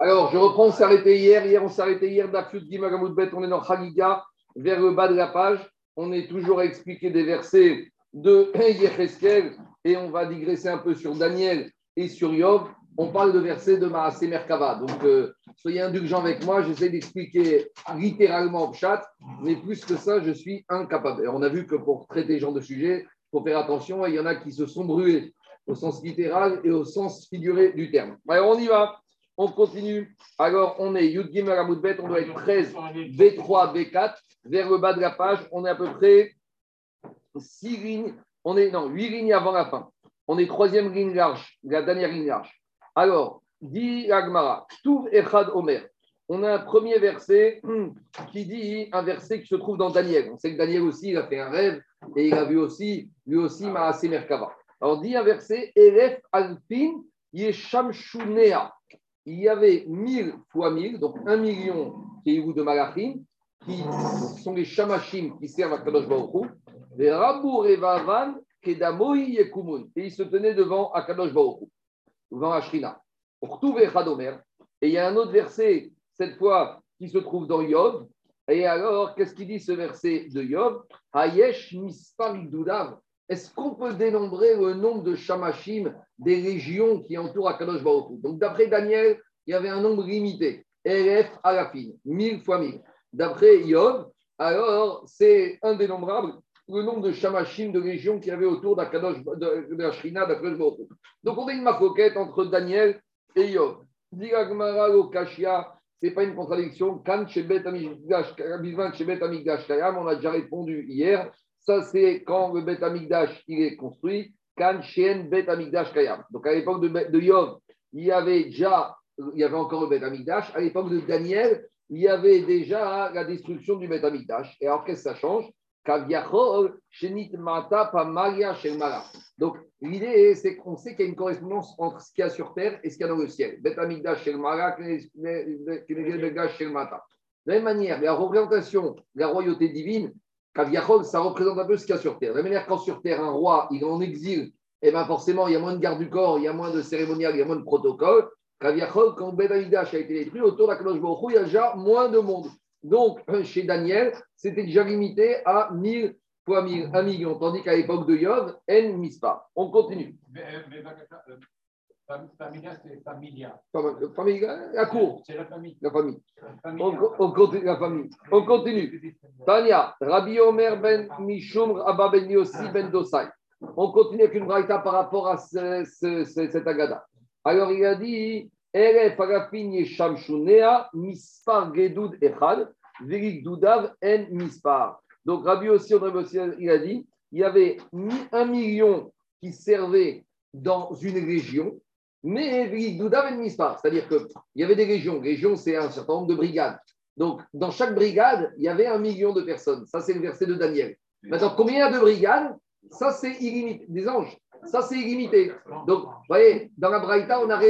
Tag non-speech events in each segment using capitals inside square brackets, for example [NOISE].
Alors, je reprends, on s'est arrêté hier. Hier, on s'est arrêté hier d'Afut Bet. On est dans Chagiga, vers le bas de la page. On est toujours à expliquer des versets de [COUGHS] Yecheskel et on va digresser un peu sur Daniel et sur Yov. On parle de versets de Maasé Merkava. Donc, euh, soyez indulgents avec moi. J'essaie d'expliquer littéralement au chat, mais plus que ça, je suis incapable. on a vu que pour traiter ce genre de sujet, il faut faire attention. Il y en a qui se sont brûlés au sens littéral et au sens figuré du terme. Alors, on y va. On continue. Alors, on est Yud Gimel Bet, on doit être 13, B3, B4. Vers le bas de la page, on est à peu près 6 lignes. On est, non, 8 lignes avant la fin. On est troisième ligne large, la dernière ligne large. Alors, dit Agmara, Echad Omer. On a un premier verset [CLEARS THROAT] qui dit un verset qui se trouve dans Daniel. On sait que Daniel aussi, il a fait un rêve et il a vu aussi, lui aussi, Maase Merkava. Alors, dit un verset, Alpin il y avait 1000 fois 1000, donc 1 million vous de Malachim, qui sont les Shamashim qui servent à Kadosh Baruch les Rabour et Vavan, Kedamoi Yekumun, et ils se tenaient devant Akadosh Baruch devant Ashrina. Et il y a un autre verset, cette fois, qui se trouve dans Yov, et alors, qu'est-ce qu'il dit ce verset de Yov Hayesh Mispar Est-ce qu'on peut dénombrer le nombre de Shamashim des régions qui entourent Akadosh Baruch Donc, d'après Daniel, il y avait un nombre limité. RF à la fine, 1000 fois 1000. D'après Yov, alors c'est indénombrable le nombre de Shamashim de régions qu'il y avait autour d'Akadosh, de, la Shrina d'Akadosh Baruch Donc, on a une maquette entre Daniel et Yov. Diragmara Kashia, ce n'est pas une contradiction. Kan Shebet Amigdash, on a déjà répondu hier. Ça, c'est quand le Bet Amigdash il est construit. Kan Shen Bet Amigdash. Donc à l'époque de, de, Yov, il y avait déjà, il y avait encore le Bet Amigdash. À l'époque de Daniel, il y avait déjà la destruction du Bet Amigdash. Et alors qu'est-ce que ça change? Donc, l'idée, c'est qu'on sait qu'il y a une correspondance entre ce qu'il y a sur terre et ce qu'il y a dans le ciel. De la même manière, la représentation de la royauté divine, Kaviachol, ça représente un peu ce qu'il y a sur terre. De la manière, quand sur terre, un roi, il est en exil, et eh bien forcément, il y a moins de garde du corps, il y a moins de cérémonial, il y a moins de protocole. Kaviachol, quand Bet Amigdash a été détruit, autour de la Kadosh il y a déjà moins de monde. Donc, euh, chez Daniel, c'était déjà limité à 1000 fois 1000, 1 million, tandis qu'à l'époque de Yov, N mispa. On continue. Familia, c'est familia. Familia, la cour. C'est la famille. La famille. On, on, continue, la famille. On continue. Tania, Rabbi Omer ben Mishum, Abba ben Yossi ben Dosai. On continue avec une braïta par rapport à ce, ce, ce, cet agada. Alors il a dit donc Rabbi aussi, il a dit, il y avait un million qui servait dans une région, mais c'est-à-dire qu'il y avait des régions. Région, c'est un certain nombre de brigades. Donc, dans chaque brigade, il y avait un million de personnes. Ça, c'est le verset de Daniel. Maintenant, combien il y a de brigades? Ça, c'est illimité. Des anges. Ça, c'est illimité. Donc, vous voyez, dans la Braïta, on a,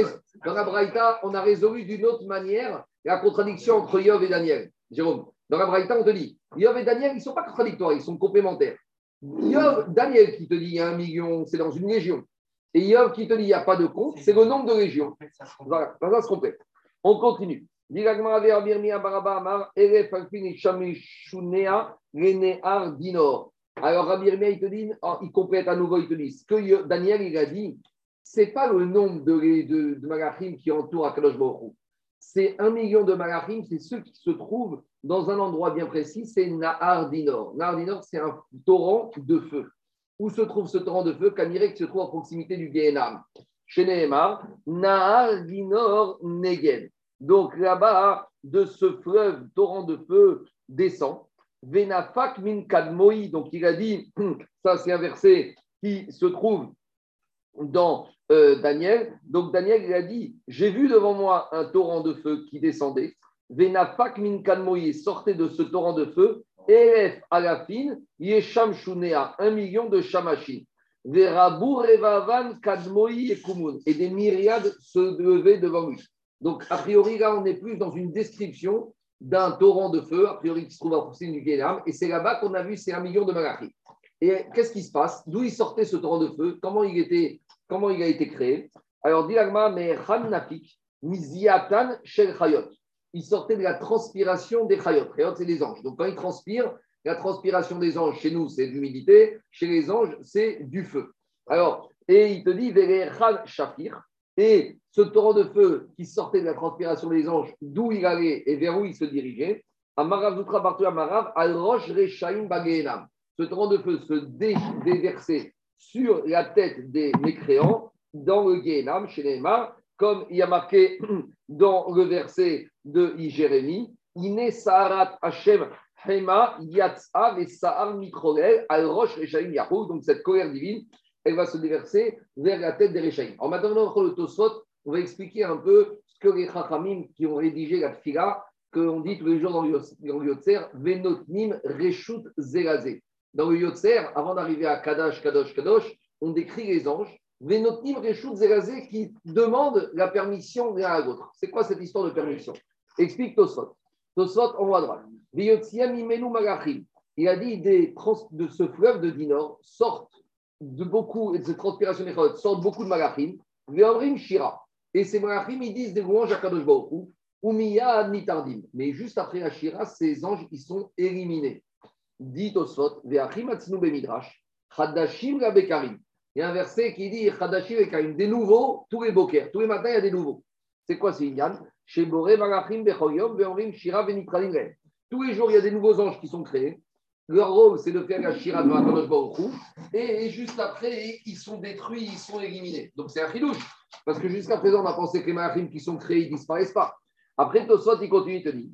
dans la Braïta, on a résolu d'une autre manière la contradiction entre Yov et Daniel. Jérôme, dans la Braïta, on te dit, Yov et Daniel, ils ne sont pas contradictoires, ils sont complémentaires. Yov, Daniel qui te dit il y a un million, c'est dans une légion. Et Yov qui te dit il n'y a pas de compte, c'est le nombre de régions. Voilà, ça se complète. On continue. Alors Rabbi il te dit, oh, il complète à nouveau, il te dit, ce que Daniel il a dit, c'est pas le nombre de, de, de malachim qui entourent Akadosh Baruch C'est un million de malachim, c'est ceux qui se trouvent dans un endroit bien précis, c'est Nahar Dinor. Nahar Dinor, c'est un torrent de feu. Où se trouve ce torrent de feu Kamirek se trouve à proximité du Gehenam? Chez Nehemar, Nahar Dinor Negen. Donc là-bas, de ce fleuve, torrent de feu descend Venafak min kadmoi. Donc il a dit, [CLEARS THROAT] ça c'est un verset qui se trouve dans euh, Daniel. Donc Daniel il a dit, j'ai vu devant moi un torrent de feu qui descendait. Venafak min kadmoi sortait de ce torrent de feu. Elef yesham shunea, un million de shamashim. Verabur revavan kadmoi et kumun. Et des myriades se levaient devant lui. Donc, a priori, là, on est plus dans une description d'un torrent de feu, a priori qui se trouve à proximité du Guélam, et c'est là-bas qu'on a vu c'est un million de malachim. Et qu'est-ce qui se passe? D'où il sortait ce torrent de feu? Comment il, était, comment il a été créé? Alors, dit mais Khan Nafik, Miziatan Shel Chayot. Il sortait de la transpiration des Chayot. Chayot, c'est des anges. Donc, quand ils transpirent, la transpiration des anges, chez nous, c'est de l'humidité. Chez les anges, c'est du feu. Alors, et il te dit, Shafir. Et ce torrent de feu qui sortait de la transpiration des anges, d'où il allait et vers où il se dirigeait, Amarav Amarav, Al Rosh. Ce torrent de feu se déversait sur la tête des mécréants dans le Gehenam, chez les comme il y a marqué dans le verset de Jérémie, Ine Saharat Hashem Hema et Sahar al Rosh Rechaim Yahou. Donc cette colère divine, elle va se déverser vers la tête des Rechaim. En maintenant, le Tosfot, on va expliquer un peu ce que les Chachamim qui ont rédigé la Tfila, qu'on dit tous les jours dans le Yotzer, Venotnim Reshut Zelazé. Dans le Yotzer, avant d'arriver à Kadash, Kadosh, Kadosh, on décrit les anges, Venotnim Reshut Zelazé, qui demandent la permission l'un à l'autre. C'est quoi cette histoire de permission? Explique Tosfot. Tosfot en haut à droite. Il a dit des de ce fleuve de Dinor sortent de beaucoup, de cette transpiration des sortent beaucoup de malachim. Shira. Et ces malachim, ils disent des louanges à Kadosh Baruch ou Miya Nitardim. Mais juste après la Shira, ces anges, ils sont éliminés. Dit Osfot, Ve'achim Atzinu Bemidrash, Chadashim Bekarim. Il y a un verset qui dit des nouveaux, tous les bokers, tous les matins, il y a des nouveaux. C'est quoi ce Inyan? Tous les jours, il y a des nouveaux anges qui sont créés. Leur rôle, c'est de faire la Shira de Kadosh Baruch et juste après, ils sont détruits, ils sont éliminés. Donc c'est un chidouche. Parce que jusqu'à présent, on a pensé que les malachim qui sont créés, ils ne disparaissent pas. Après, Tosot, il continue, il te dit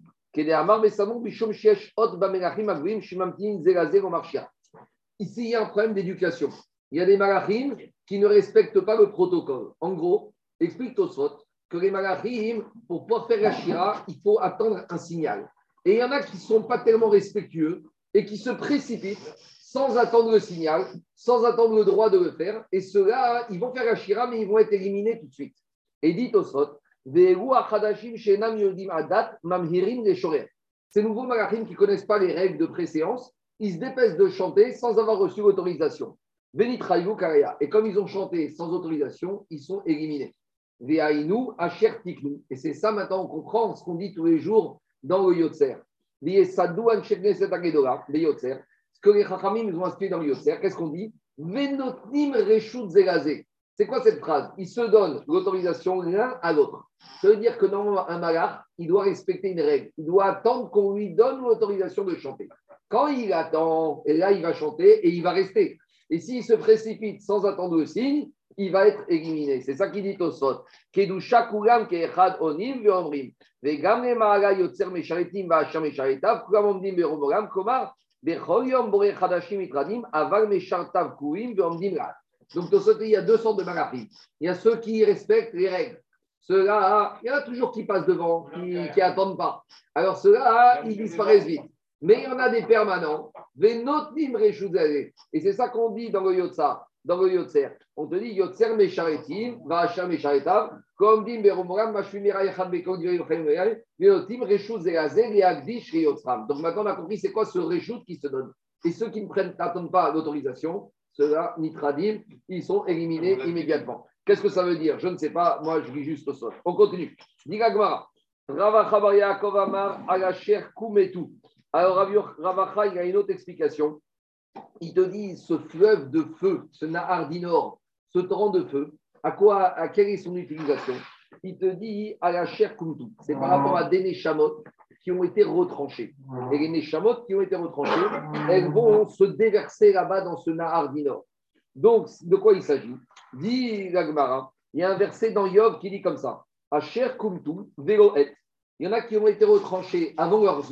Ici, il y a un problème d'éducation. Il y a des malachim qui ne respectent pas le protocole. En gros, explique Tosot que les malachim, pour pouvoir faire la shira, il faut attendre un signal. Et il y en a qui ne sont pas tellement respectueux et qui se précipitent sans attendre le signal, sans attendre le droit de le faire. Et ceux-là, ils vont faire la shira, mais ils vont être éliminés tout de suite. Et dit Tosot ces nouveaux malachim qui ne connaissent pas les règles de préséance, ils se dépêchent de chanter sans avoir reçu l'autorisation. Et comme ils ont chanté sans autorisation, ils sont éliminés. Et c'est ça maintenant, on comprend ce qu'on dit tous les jours dans le Yotzer. Ce que les Chachamim nous ont inscrit dans le Yotzer, qu'est-ce qu'on dit? C'est quoi cette phrase? Ils se donnent l'autorisation l'un à l'autre. Ça veut dire que normalement, un malach, il doit respecter une règle. Il doit attendre qu'on lui donne l'autorisation de chanter. Quand il attend, et là, il va chanter et il va rester. Et s'il se précipite sans attendre le signe, il va être éliminé. C'est ça qu'il dit au sot. Kedusha kulam keechad onim ve'omrim. Ve'gam ma'ala yotzer mesharitim va'asham mesharitav. Kulam omdim be'romoram. Komar bechol yom bore chadashim itradim. Aval meshartav kuim ve'omdim lat. Donc, il y a deux sortes de malachim. Il y a ceux qui respectent les règles. Ceux-là, il y en a toujours qui passent devant, qui n'attendent pas. Alors, ceux-là, ils disparaissent vite. Mais il y en a des permanents. Et c'est ça qu'on dit dans le Yotza, dans le Yotzer. On te dit Yotzer Mesharetim, Vahacham Mesharetav, comme dit Beromoram, Mashumira Yachad Bekon, Veotim, Reshut Zerazer, et Agdish. Donc maintenant, on a compris c'est quoi ce Reshut qui se donne. Et ceux qui n'attendent pas l'autorisation, ceux-là, Nitradim, ils sont éliminés immédiatement. Qu'est-ce que ça veut dire? Je ne sais pas, moi je lis juste au sol. On continue. Digagmara. Ravacha Amar Alacher Kumetu. Alors Ravacha, il a une autre explication. Il te dit ce fleuve de feu, ce Nahar d'Inor, ce torrent de feu, à quoi, à quelle est son utilisation? Il te dit Alacher Kumtu. C'est par rapport à des Neshamot qui ont été retranchées. Et les Neshamot qui ont été retranchées, elles vont se déverser là-bas dans ce Nahar d'Inor. Donc, de quoi il s'agit? Dit l'Agmara, il y a un verset dans Yov qui dit comme ça Asher Kumtu Veloet. Il y en a qui ont été retranchés avant leur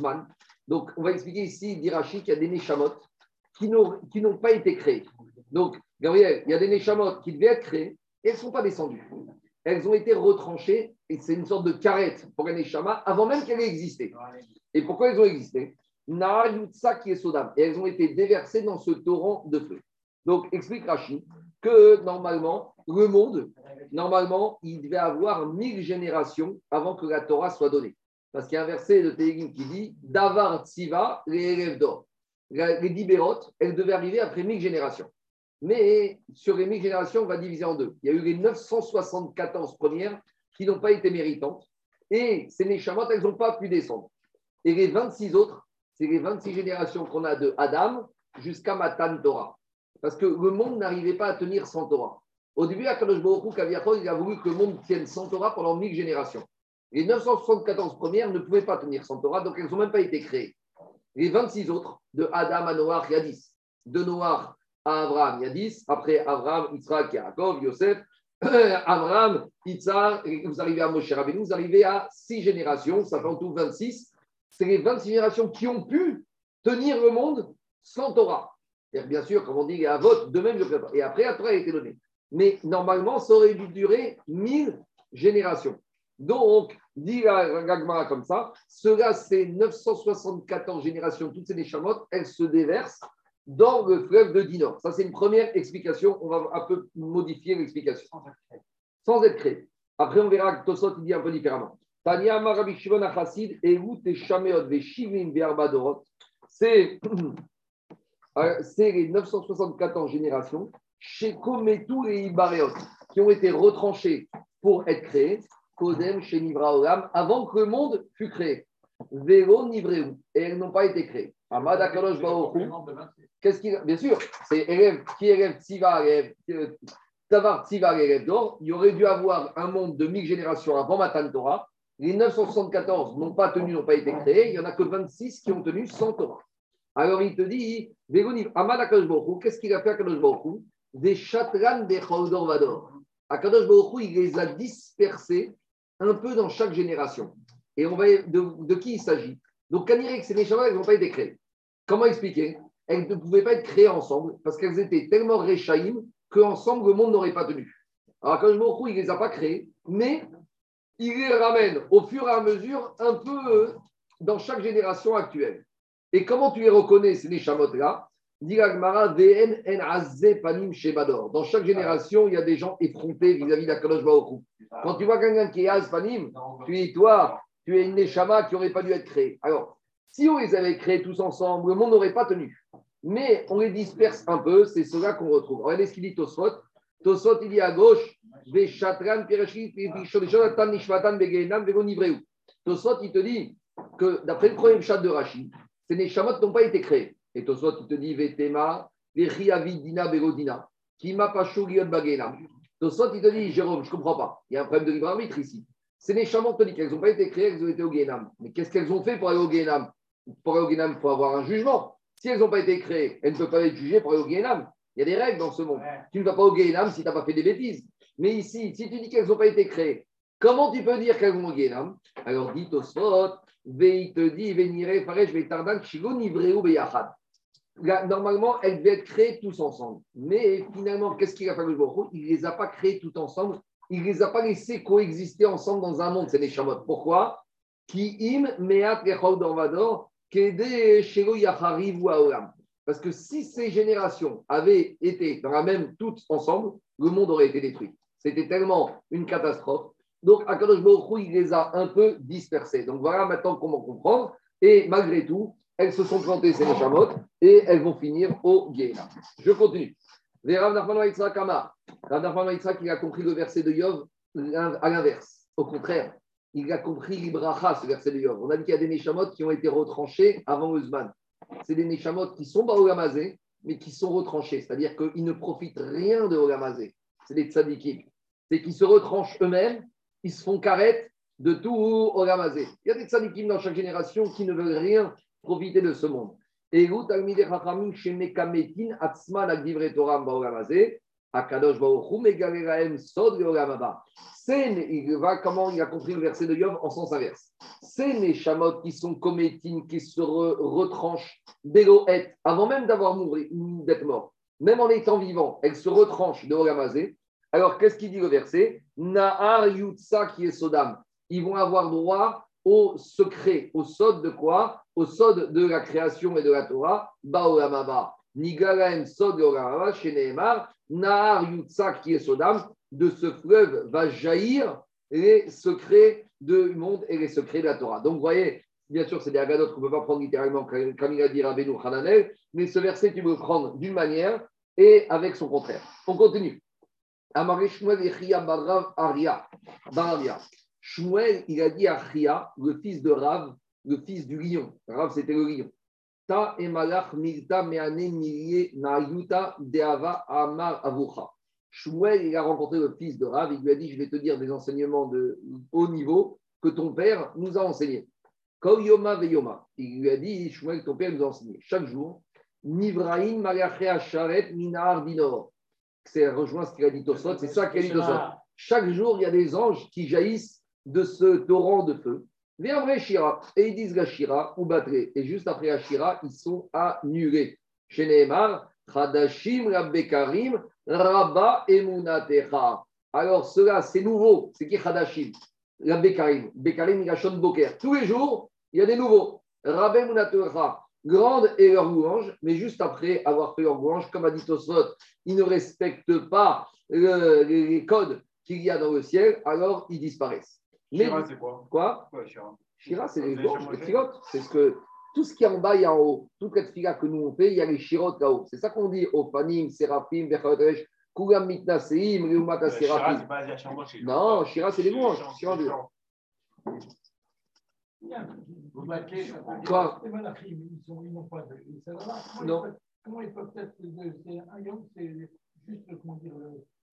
Donc, on va expliquer ici, dit Rachid, qu'il y a des Neshamot qui n'ont pas été créés. Donc, Gabriel, il y a des Neshamot qui devaient être créés et elles ne sont pas descendues elles ont été retranchées et c'est une sorte de carrette pour un Neshama avant même qu'elle ait existé. Et pourquoi elles ont existé? Yutsa qui est Sodam. Et elles ont été déversées dans ce torrent de feu. Donc, explique Rachid que normalement, le monde, normalement, il devait avoir mille générations avant que la Torah soit donnée. Parce qu'il y a un verset de Télim qui dit Davar Tsiva, les élèves d'or. Les Dibérot, elles devaient arriver après mille générations. Mais sur les 1000 générations, on va diviser en deux. Il y a eu les 974 premières qui n'ont pas été méritantes. Et ces Neshamot, elles n'ont pas pu descendre. Et les 26 autres, c'est les 26 générations qu'on a de Adam jusqu'à Matan Torah. Parce que le monde n'arrivait pas à tenir sans Torah. Au début, Akadosh Baruch il a voulu que le monde tienne sans Torah pendant 1000 générations. Les 974 premières ne pouvaient pas tenir sans Torah, donc elles n'ont même pas été créées. Les 26 autres, de Adam à Noach, il y a 10. De Noach à Abraham, il y a 10. Après Abraham, Yitzhak, Yaakov, Yosef, [CLEARS THROAT] Abraham, Yitzhak, vous arrivez à Moshe Rabbeinu, vous arrivez à 6 générations, ça fait en tout 26. C'est les 26 générations qui ont pu tenir le monde sans Torah. Et bien sûr, comme on dit, à vote, de même, je. Et après, Torah a été donnée. Mais normalement, ça aurait dû durer 1000 générations. Donc, dit Gagmara comme ça, cela, c'est 974 générations, toutes ces Neshamot, elles se déversent dans le fleuve de Dinor. Ça, c'est une première explication. On va un peu modifier l'explication. Sans être créé. Après, on verra que Tosot, dit un peu différemment. Tania Marabi Shimon Achasid, Eut et Shameot, Veshivim, Dorot. C'est [CLEARS THROAT] euh, les 974 générations chez Kometou et Ibareot qui ont été retranchés pour être créés Kodem chez Nivra avant que le monde fût créé. Vélo Nivreu, et elles n'ont pas été créées. Amad Akadosh qu'est-ce qu'il Bien sûr, c'est élève, qui élève élève euh, Tavar Tziva, élève d'or. Il aurait dû avoir un monde de 1000 générations avant Matan Torah. Les 974 n'ont pas tenu, n'ont pas été créés. Il n'y en a que 26 qui ont tenu sans Torah. Alors il te dit, Amad Akadosh qu'est-ce qu'il a fait Akadosh Baruch Des chatran des Choldor Vador. Akadosh Baruch il les a dispersés un peu dans chaque génération. Et on va de, de qui il s'agit? Donc, Kanirek et Neshama, elles n'ont pas été créées. Comment expliquer? Elles ne pouvaient pas être créées ensemble parce qu'elles étaient tellement réchaïm qu'ensemble, le monde n'aurait pas tenu. Alors, quand il ne les a pas créées, mais il les ramène au fur et à mesure un peu dans chaque génération actuelle. Et comment tu les reconnais, ces Neshamot-là? Dans chaque génération, il y a des gens effrontés vis-à-vis d'Akadosh Baruch Quand tu vois quelqu'un qui est Azpanim, tu dis, toi, tu es une Neshama qui n'aurait pas dû être créée. Alors, si on les avait créés tous ensemble, le monde n'aurait pas tenu. Mais on les disperse un peu, c'est cela qu'on retrouve. Regardez ce qu'il dit Tosfot. Tosfot, il dit à gauche, Tosfot, il te dit que d'après le premier chat de Rachid, ces Neshamot n'ont pas été créés. Et Tosot, il te dit Vetema, Dina Begodina, Kima Pachou Giot Bagena. Tosot, il te dit Jérôme, je ne comprends pas. Il y a un problème de libre arbitre ici. C'est les chamans te dit qu'elles n'ont pas été créées, elles ont été au Guénam. Mais qu'est-ce qu'elles ont fait pour aller au Guénam? Pour aller au Guénam, il faut avoir un jugement. Si elles n'ont pas été créées, elles ne peuvent pas être jugées pour aller au Guénam. Il y a des règles dans ce monde. Tu ne vas pas au Guénam si tu n'as pas fait des bêtises. Mais ici, si tu dis qu'elles n'ont pas été créées, comment tu peux dire qu'elles vont au Guénam? Alors dit Tosot, il te dit, Venire, Faresh, Vetardan, Chigo, Nivreu, Beyachad normalement, elles devaient être créées tous ensemble. Mais finalement, qu'est-ce qu'il a fait le Il ne les a pas créées toutes ensemble. Il ne les a pas laissées coexister ensemble dans un monde, c'est les chamots. Pourquoi? Parce que si ces générations avaient été dans la même toutes ensemble, le monde aurait été détruit. C'était tellement une catastrophe. Donc, Akadosh Baruch il les a un peu dispersés. Donc, voilà maintenant comment comprendre. Et malgré tout, elles se sont plantées, ces Neshamot, et elles vont finir au Guéna. Je continue. Rav Nachman Yitzhak Rav il a compris le verset de Yov à l'inverse. Au contraire, il a compris l'Ibracha, ce verset de Yov. On a dit qu'il y a des Neshamot qui ont été retranchés avant Uzman. C'est des Neshamot qui sont Baogamazé, mais qui sont retranchés. C'est-à-dire qu'ils ne profitent rien de Ogamazé. C'est des tzadikim. C'est qu'ils se retranchent eux-mêmes, ils se font carrette de tout Ogamazé. Il y a des tzadikim dans chaque génération qui ne veulent rien profiter de ce monde. Et il va, comment il a compris le verset de Yov en sens inverse. C'est les chamottes qui sont cométines, qui se retranchent d'éloët, avant même d'avoir d'être mort. Même en étant vivant, elles se retranchent de Ogamazé. Alors, qu'est-ce qu'il dit le verset? Nahar Yutsa qui est Sodam. Ils vont avoir droit au secret, au sod de quoi? Au sod de la création et de la Torah, Baolamaba. Nigalaem sod chez Nehemar, Nahar Yutzak qui est de ce fleuve va jaillir les secrets du monde et les secrets de la Torah. Donc, vous voyez, bien sûr, c'est des agadotes qu'on ne peut pas prendre littéralement, comme il a dit Rabbeinu Hananel, mais ce verset, tu peux le prendre d'une manière et avec son contraire. On continue. Amaré Shmuel Aria. Bararia. Shmuel, il a dit à Chia, le fils de Rav, le fils du lion. Rav, c'était le lion. Ta et malach milta meane milie nayuta deava amar avucha. Shmuel, il a rencontré le fils de Rav, il lui a dit, je vais te dire des enseignements de haut niveau que ton père nous a enseignés. Kol yoma veyoma. Il lui a dit, Shmuel, ton père nous a enseigné. Chaque jour, Nivraim malachea sharet minar dinor. C'est rejoint ce qu'il a dit Tosot, c'est ça qu'il a dit Tosot. Chaque jour, il y a des anges qui jaillissent de ce torrent de feu. Viens vrai Shira. Et ils disent la Shira ou Batré. Et juste après la ils sont annulés. Chez Nehemar, Chadashim Rabbekarim, Rabba Emunatecha. Alors, cela, c'est nouveau. C'est qui Chadashim Rabbekarim. Bekarim, il a Shon Boker. Tous les jours, il y a des nouveaux. Rabba Emunatecha. Grande est leur louange, mais juste après avoir fait leur louange, comme a dit Tosot, ils ne respectent pas le- les, les codes qu'il y a dans le ciel, alors ils disparaissent. Mais- Shira, c'est quoi? quoi? Quoi, Shira Shira, c'est les Shira. les filotes. C'est ce que tout ce qui est en bas et en haut, toute cette fila que nous on fait, il y a les shirotes là-haut. C'est ça qu'on dit Opanim, Seraphim, Bechadesh, Kulam Mitnaseim, Reumata Shira, Seraphim. Non, Shira, c'est les louanges. chants, Shira, c'est des- Quoi? Les Non. ils peuvent- Comment ils peuvent être. un yom, c'est juste, comment dire,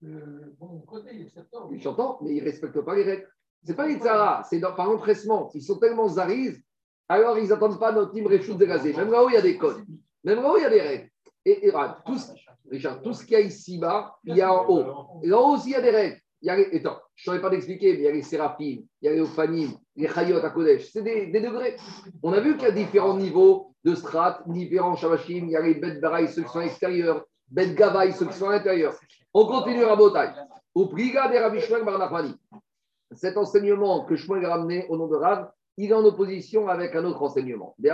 le, bon côté, il est septembre. Oui, J'entends, mais ils ne respectent pas les règles. C'est pas les tzara, c'est par empressement. Ils sont tellement zariz, alors ils n'attendent pas notre team Réchoud de gazé. Même là-haut, il y a des codes. Même là-haut, il y a des règles. Et, et tout, ce- Richard, tout ce qu'il y a ici-bas, il y a en haut. Et en haut aussi, il y a des règles. Il y a les- Attends, je ne saurais pas t'expliquer, mais il y a les séraphim, il y a les ophanim, les chayot à Kodesh. C'est des, degrés. On a vu qu'il y a différents niveaux de strates, différents shabashim. Il y a les bet baraï, ceux qui sont extérieurs, bet gavaï, ceux qui sont à l'intérieur. On continue à Botaï. Au priga des Rabbi Shmuel. Cet enseignement que Shmuel a ramené au nom de Rav, il est en opposition avec un autre enseignement. Lui,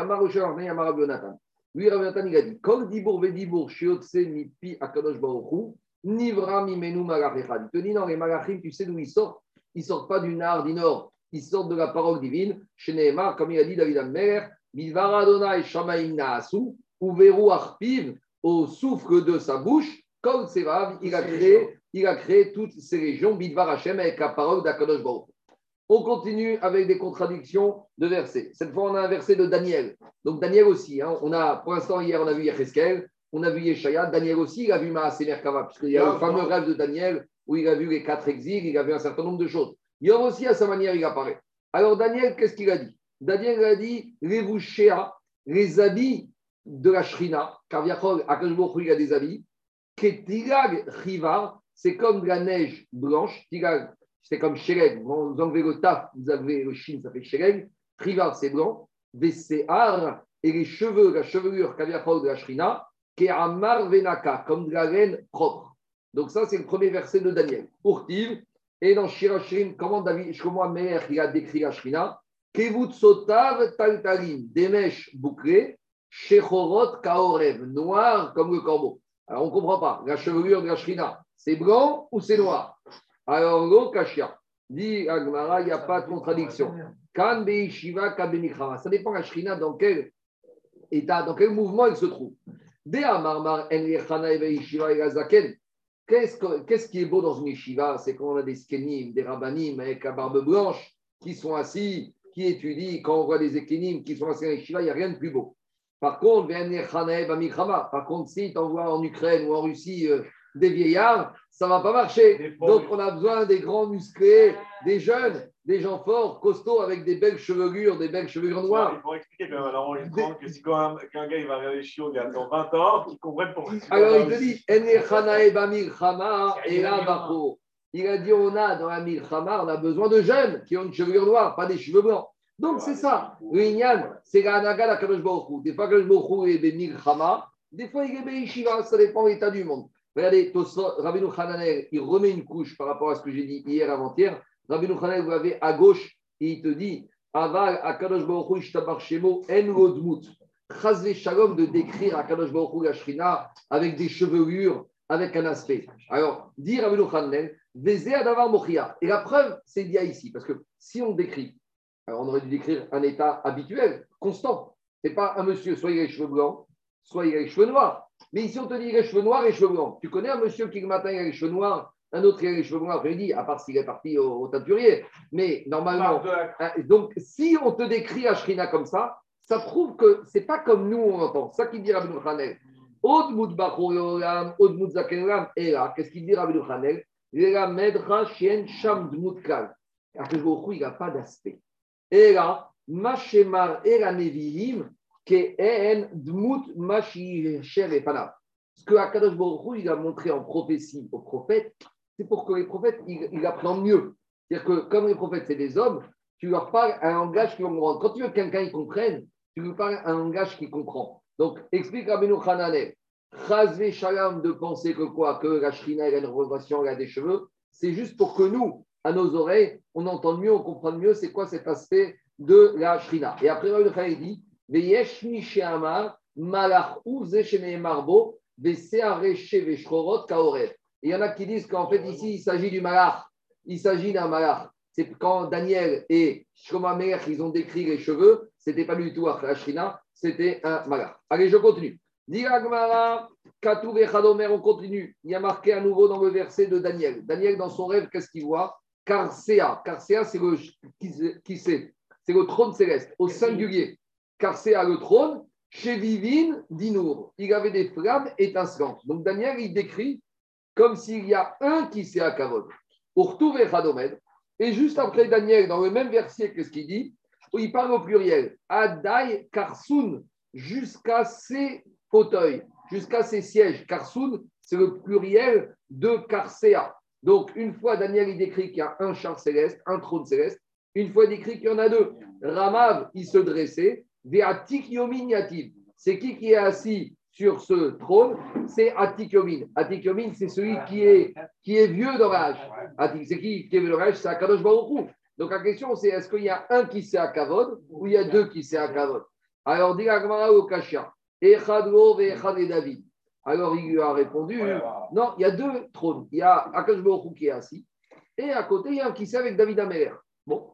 Rabbi Yonatan, il a dit Kol dibour vedibour shiotse mipi akadosh baruchu, nivra mimenu malachechad. Il te dit non, les malachim, tu sais d'où ils sortent? Ils sortent pas du Nar d'Inor, ils sortent de la parole divine. Chez Nehemar, comme il a dit David Amer, Bivara Adonai Shamaim Naasu, Uveru Arpiv, au souffle de sa bouche, Kol Sevav, il a créé il a créé toutes ces régions, Bidvar Hashem, avec la parole d'Akadosh Baruch. On continue avec des contradictions de versets. Cette fois, on a un verset de Daniel. Donc, Daniel aussi. hein, on a, pour l'instant, hier, on a vu Yecheskel, on a vu Yeshaya. Daniel aussi, il a vu Maasé Merkava, puisqu'il y a le fameux rêve de Daniel où il a vu les quatre exils, il a vu un certain nombre de choses. Yom aussi, à sa manière, il apparaît. Alors, Daniel, qu'est-ce qu'il a dit? Daniel a dit les vouchéas, les habits de la Shrina, car Hu, il a des habits. Ketilag Riva, c'est comme de la neige blanche. C'est comme Shereg. Vous enlevez le taf, vous avez le shin, ça fait Shereg. Riva, c'est blanc. Vesear, et les cheveux, la chevelure Kaviachol de la Shrina, Keamar Venaka, comme de la laine propre. Donc, ça, c'est le premier verset de Daniel. Urtiv, et dans Shirashrim, comment David, comment Meir, il a décrit la Shrina? Kevut Sotav Taltalim, des mèches bouclées, Shechorot Kaorev, noir comme le corbeau. Alors, on ne comprend pas. La chevelure de la Shrina, c'est blanc ou c'est noir? Alors, l'eau Kashia, dit Agmara, il n'y a pas de contradiction. Kan Beishiva, Kan. Ça dépend de la Shrina dans quel état, dans quel mouvement elle se trouve. Qu'est-ce que- qu'est-ce qui est beau dans une yeshiva? C'est quand on a des skenim, des rabbanim avec la barbe blanche qui sont assis, qui étudient. Quand on voit des ekenim qui sont assis en yeshiva, il n'y a rien de plus beau. Par contre, par contre, si tu envoies en Ukraine ou en Russie euh, des vieillards, ça ne va pas marcher. Donc, on a besoin des grands musclés, des jeunes, des gens forts, costauds, avec des belles chevelures, des belles chevelures Il noires. faut expliquer quand même à l'enregistrement que si quand un, qu'un gars il va regarder Chiot [LAUGHS] il y a 20 ans, qu'il comprenne pourquoi. Alors, il te dit, Bacho. Il a dit, on a dans la Milchama, on a besoin de jeunes qui ont une chevelure noire, pas des cheveux blancs. Donc, c'est ça. Le c'est la Anaga, la Kadosh Baruch. Des fois, Kadosh Baruch est des Milchama, des fois, il est des Yeshiva, ça dépend de l'état du monde. Regardez, Rabbeinu Hananel, il remet une couche par rapport à ce que j'ai dit hier avant-hier. Rabbeinu Hananel, vous l'avez à gauche, et il te dit, Aval, Akadosh Baruch Ishtabar Shemo, En Rodmut. Chazve Shalom de décrire Akadosh Baruch la Shrina, avec des chevelures, avec un aspect. Alors, dire Rabbeinu Hananel, Vezé Adavar Mochia. Et la preuve, c'est dit ici, parce que si on décrit, alors on aurait dû décrire un état habituel, constant. C'est pas un monsieur, soit il a les cheveux blancs, soit il a les cheveux noirs. Mais ici, on te dit les cheveux noirs et les cheveux blancs. Tu connais un monsieur qui le matin il a les cheveux noirs, un autre qui a les cheveux blancs après-midi, à part s'il est parti au, au teinturier. Mais normalement, hein, donc si on te décrit Ashrina comme ça, ça prouve que c'est pas comme nous on entend. Ça qui dit Rabbi Khanel. Od Bachoyolam, Od Zakelam, et là, qu'est-ce qu'il dit Rabbi Khanel La Medra Shien Sham Dmut Kal. il n'a pas d'aspect. Et là, Mashemar et la Nevihim, Ce que Akadosh Baruch il a montré en prophétie aux prophètes, c'est pour que les prophètes, ils, apprennent mieux. C'est-à-dire que comme les prophètes, c'est des hommes, tu leur parles un langage qui vont comprendre. Quand tu veux que quelqu'un comprenne, tu lui parles un langage qui comprend. Donc, explique à Benu Hanane, Chazve Shalom de penser que quoi? Que la Shrina, a une représentation, elle a des cheveux, c'est juste pour que nous, à nos oreilles, on entende mieux, on comprenne mieux c'est quoi cet aspect de la Shrina. Et après, Khanel dit, Il y en a qui disent qu'en fait, ici, il s'agit du malach. Il s'agit d'un malach. C'est quand Daniel et Shlomo ils ont décrit les cheveux, c'était pas du tout c'était un malach. Allez, je continue. On continue. Il y a marqué à nouveau dans le verset de Daniel. Daniel, dans son rêve, qu'est-ce qu'il voit? Karsea. Karsea, c'est le, qui, c'est? C'est le trône céleste, au singulier. Karsea, le trône, chez Vivine, Dinour. Il avait des flammes étincelantes. Donc Daniel, il décrit comme s'il y a un qui s'est à Kavod. Pour tout Hadomed. Et juste après Daniel, dans le même verset, qu'est-ce qu'il dit Il parle au pluriel. Adai Karsoun, jusqu'à ses fauteuils, jusqu'à ses sièges. Karsoun, c'est le pluriel de Karsea. Donc, une fois, Daniel, il décrit qu'il y a un char céleste, un trône céleste. Une fois, il décrit qu'il y en a deux. Ramav, il se dressait. Yomin Yativ. C'est qui qui est assis sur ce trône, c'est Atikomin. Atikomin, c'est celui qui est, qui est vieux dans l'âge. C'est qui qui est vieux dans l'âge? C'est Akadosh Baruch Donc la question, c'est est-ce qu'il y a un qui sait à Kavod ou il y a deux qui sait à Kavod Alors, dit Agmara au Kashia, Echadlo et David. Alors il lui a répondu non, il y a deux trônes. Il y a Akadosh Baruch qui est assis et à côté, il y a un qui sait avec David Améler. Bon.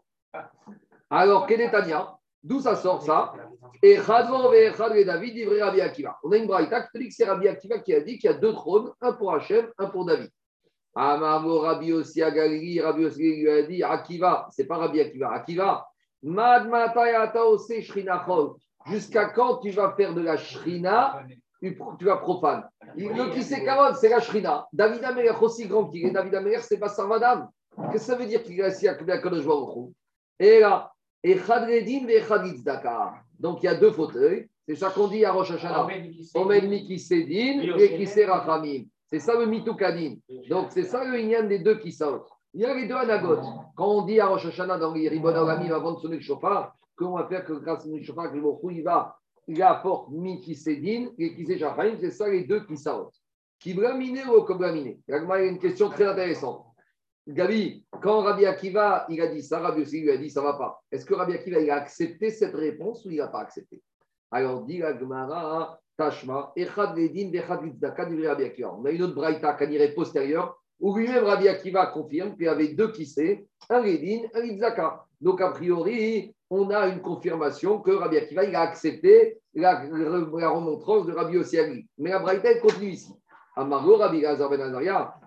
Alors, quel est Tania D'où ça sort ça Et et David, Rabbi Akiva. On a une braïta qui dit que c'est Rabbi Akiva qui a dit qu'il y a deux trônes, un pour Hachem, un pour David. Amamo Rabbi aussi à Galilée, Rabbi aussi lui a dit Akiva, c'est pas Rabbi Akiva, Akiva. Jusqu'à quand tu vas faire de la shrina tu vas profane. Le qui c'est Kavod, c'est la shrina. David Améler, aussi grand qu'il est, David Améler, c'est pas Sarvadam. Qu'est-ce que ça veut dire qu'il est assis à Kadosh Et là, et Chadredin ve Dakar. Donc il y a deux fauteuils. C'est ça qu'on dit à Rosh Hashanah. Omen Mikisedin et Kisé Rachamim. C'est ça le Mitoukadin. Donc c'est ça le Inyan des deux qui sortent. Il y a les deux anagotes. Quand on dit à Rosh Hashanah dans les Ribon avant de sonner le chauffard, qu'on va faire que grâce au chauffard, que le il va, il apporte Mikisedin et Kisé Rachamim, c'est ça les deux qui sortent. Qui blamine ou Il y a une question très intéressante. Gabi, quand Rabbi Akiva il a dit ça, Rabbi aussi lui a dit ça va pas. Est-ce que Rabbi Akiva il a accepté cette réponse ou il n'a pas accepté? Alors dit la Gemara, Tashma, Echad Ledin, Echad Rabbi Akiva? On a une autre braïta canirée postérieure où lui-même Rabbi Akiva confirme qu'il y avait deux kissés, un Ledin, un Litzaka. Donc a priori, on a une confirmation que Rabbi Akiva il a accepté la, remontrance de Rabbi Ossiagli. Mais la braïta continue ici. Amaro Rabbi Gazar Ben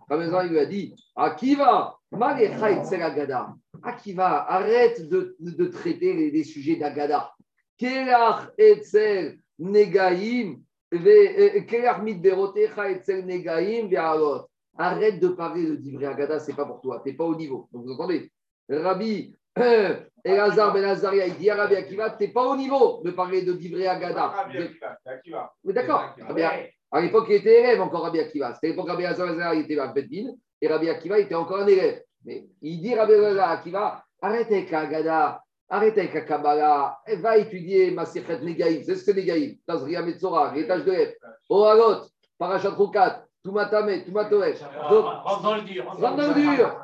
il lui a dit Akiva, Agada. Akiva, arrête de, de traiter les, les sujets d'Agada. Kelach etzel negaim, euh, kelach mitberotecha etzel negaim ve'alot. Arrête de parler de Divré Agada, c'est pas pour toi, tu n'es pas au niveau. Donc vous entendez? Rabbi euh, Elazar Ben Azaria, il dit à Rabbi Akiva, tu n'es pas au niveau de parler de Divré Agada. Mais d'accord. À l'époque, il était élève encore Rabbi Akiva. C'était l'époque Rabbi Azar, il était à Beddin, et Rabbi Akiva était encore un élève. Mais il dit Rabbi Akiva, arrête avec Agada, arrête avec Kabbalah, va étudier Masichet Negaïm. C'est ce que Negaïm, Tazria Metzora, l'étage de F, Ohalot, Parashat Rukat, Tumatame, Tumatoesh. Rentre dans le dur. Rentre dans le dur.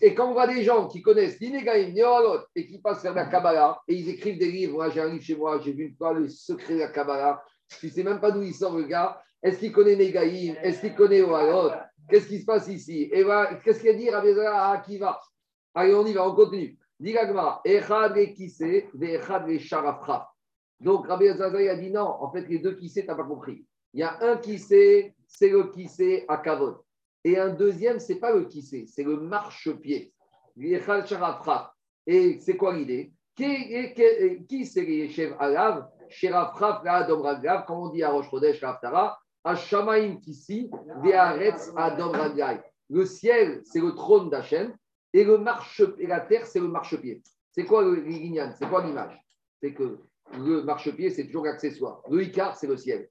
Et quand on voit des gens qui connaissent ni Negaïm, ni Ohalot, et qui passent faire la Kabbalah, et ils écrivent des livres, moi j'ai un livre chez moi, j'ai vu une fois le secret de la Kabbalah, tu ne sais même pas d'où il sort le gars, est-ce qu'il connaît Negaïm Est-ce qu'il connaît Ohalot Qu'est-ce qui se passe ici? Et voilà, qu'est-ce qu'il a dit à Akiva Allez, on y va, on continue. Echad le Kissé, Echad Sharafra. Donc Rabbi Zaza a dit non, en fait, les deux Kissé, tu n'as pas compris. Il y a un qui sait, c'est le qui sait à Kavod. Et un deuxième, c'est pas le qui sait, c'est le marchepied. Et c'est quoi l'idée? Qui, qui c'est les chefs Alav? Sherafraf la Adom Raglav, comme on dit à Rosh Chodesh Raftara, Le ciel, c'est le trône d'Hachem, et, la terre, c'est le marchepied. C'est quoi lignan C'est quoi l'image? C'est que le marchepied, c'est toujours l'accessoire. Le Icar, c'est le ciel.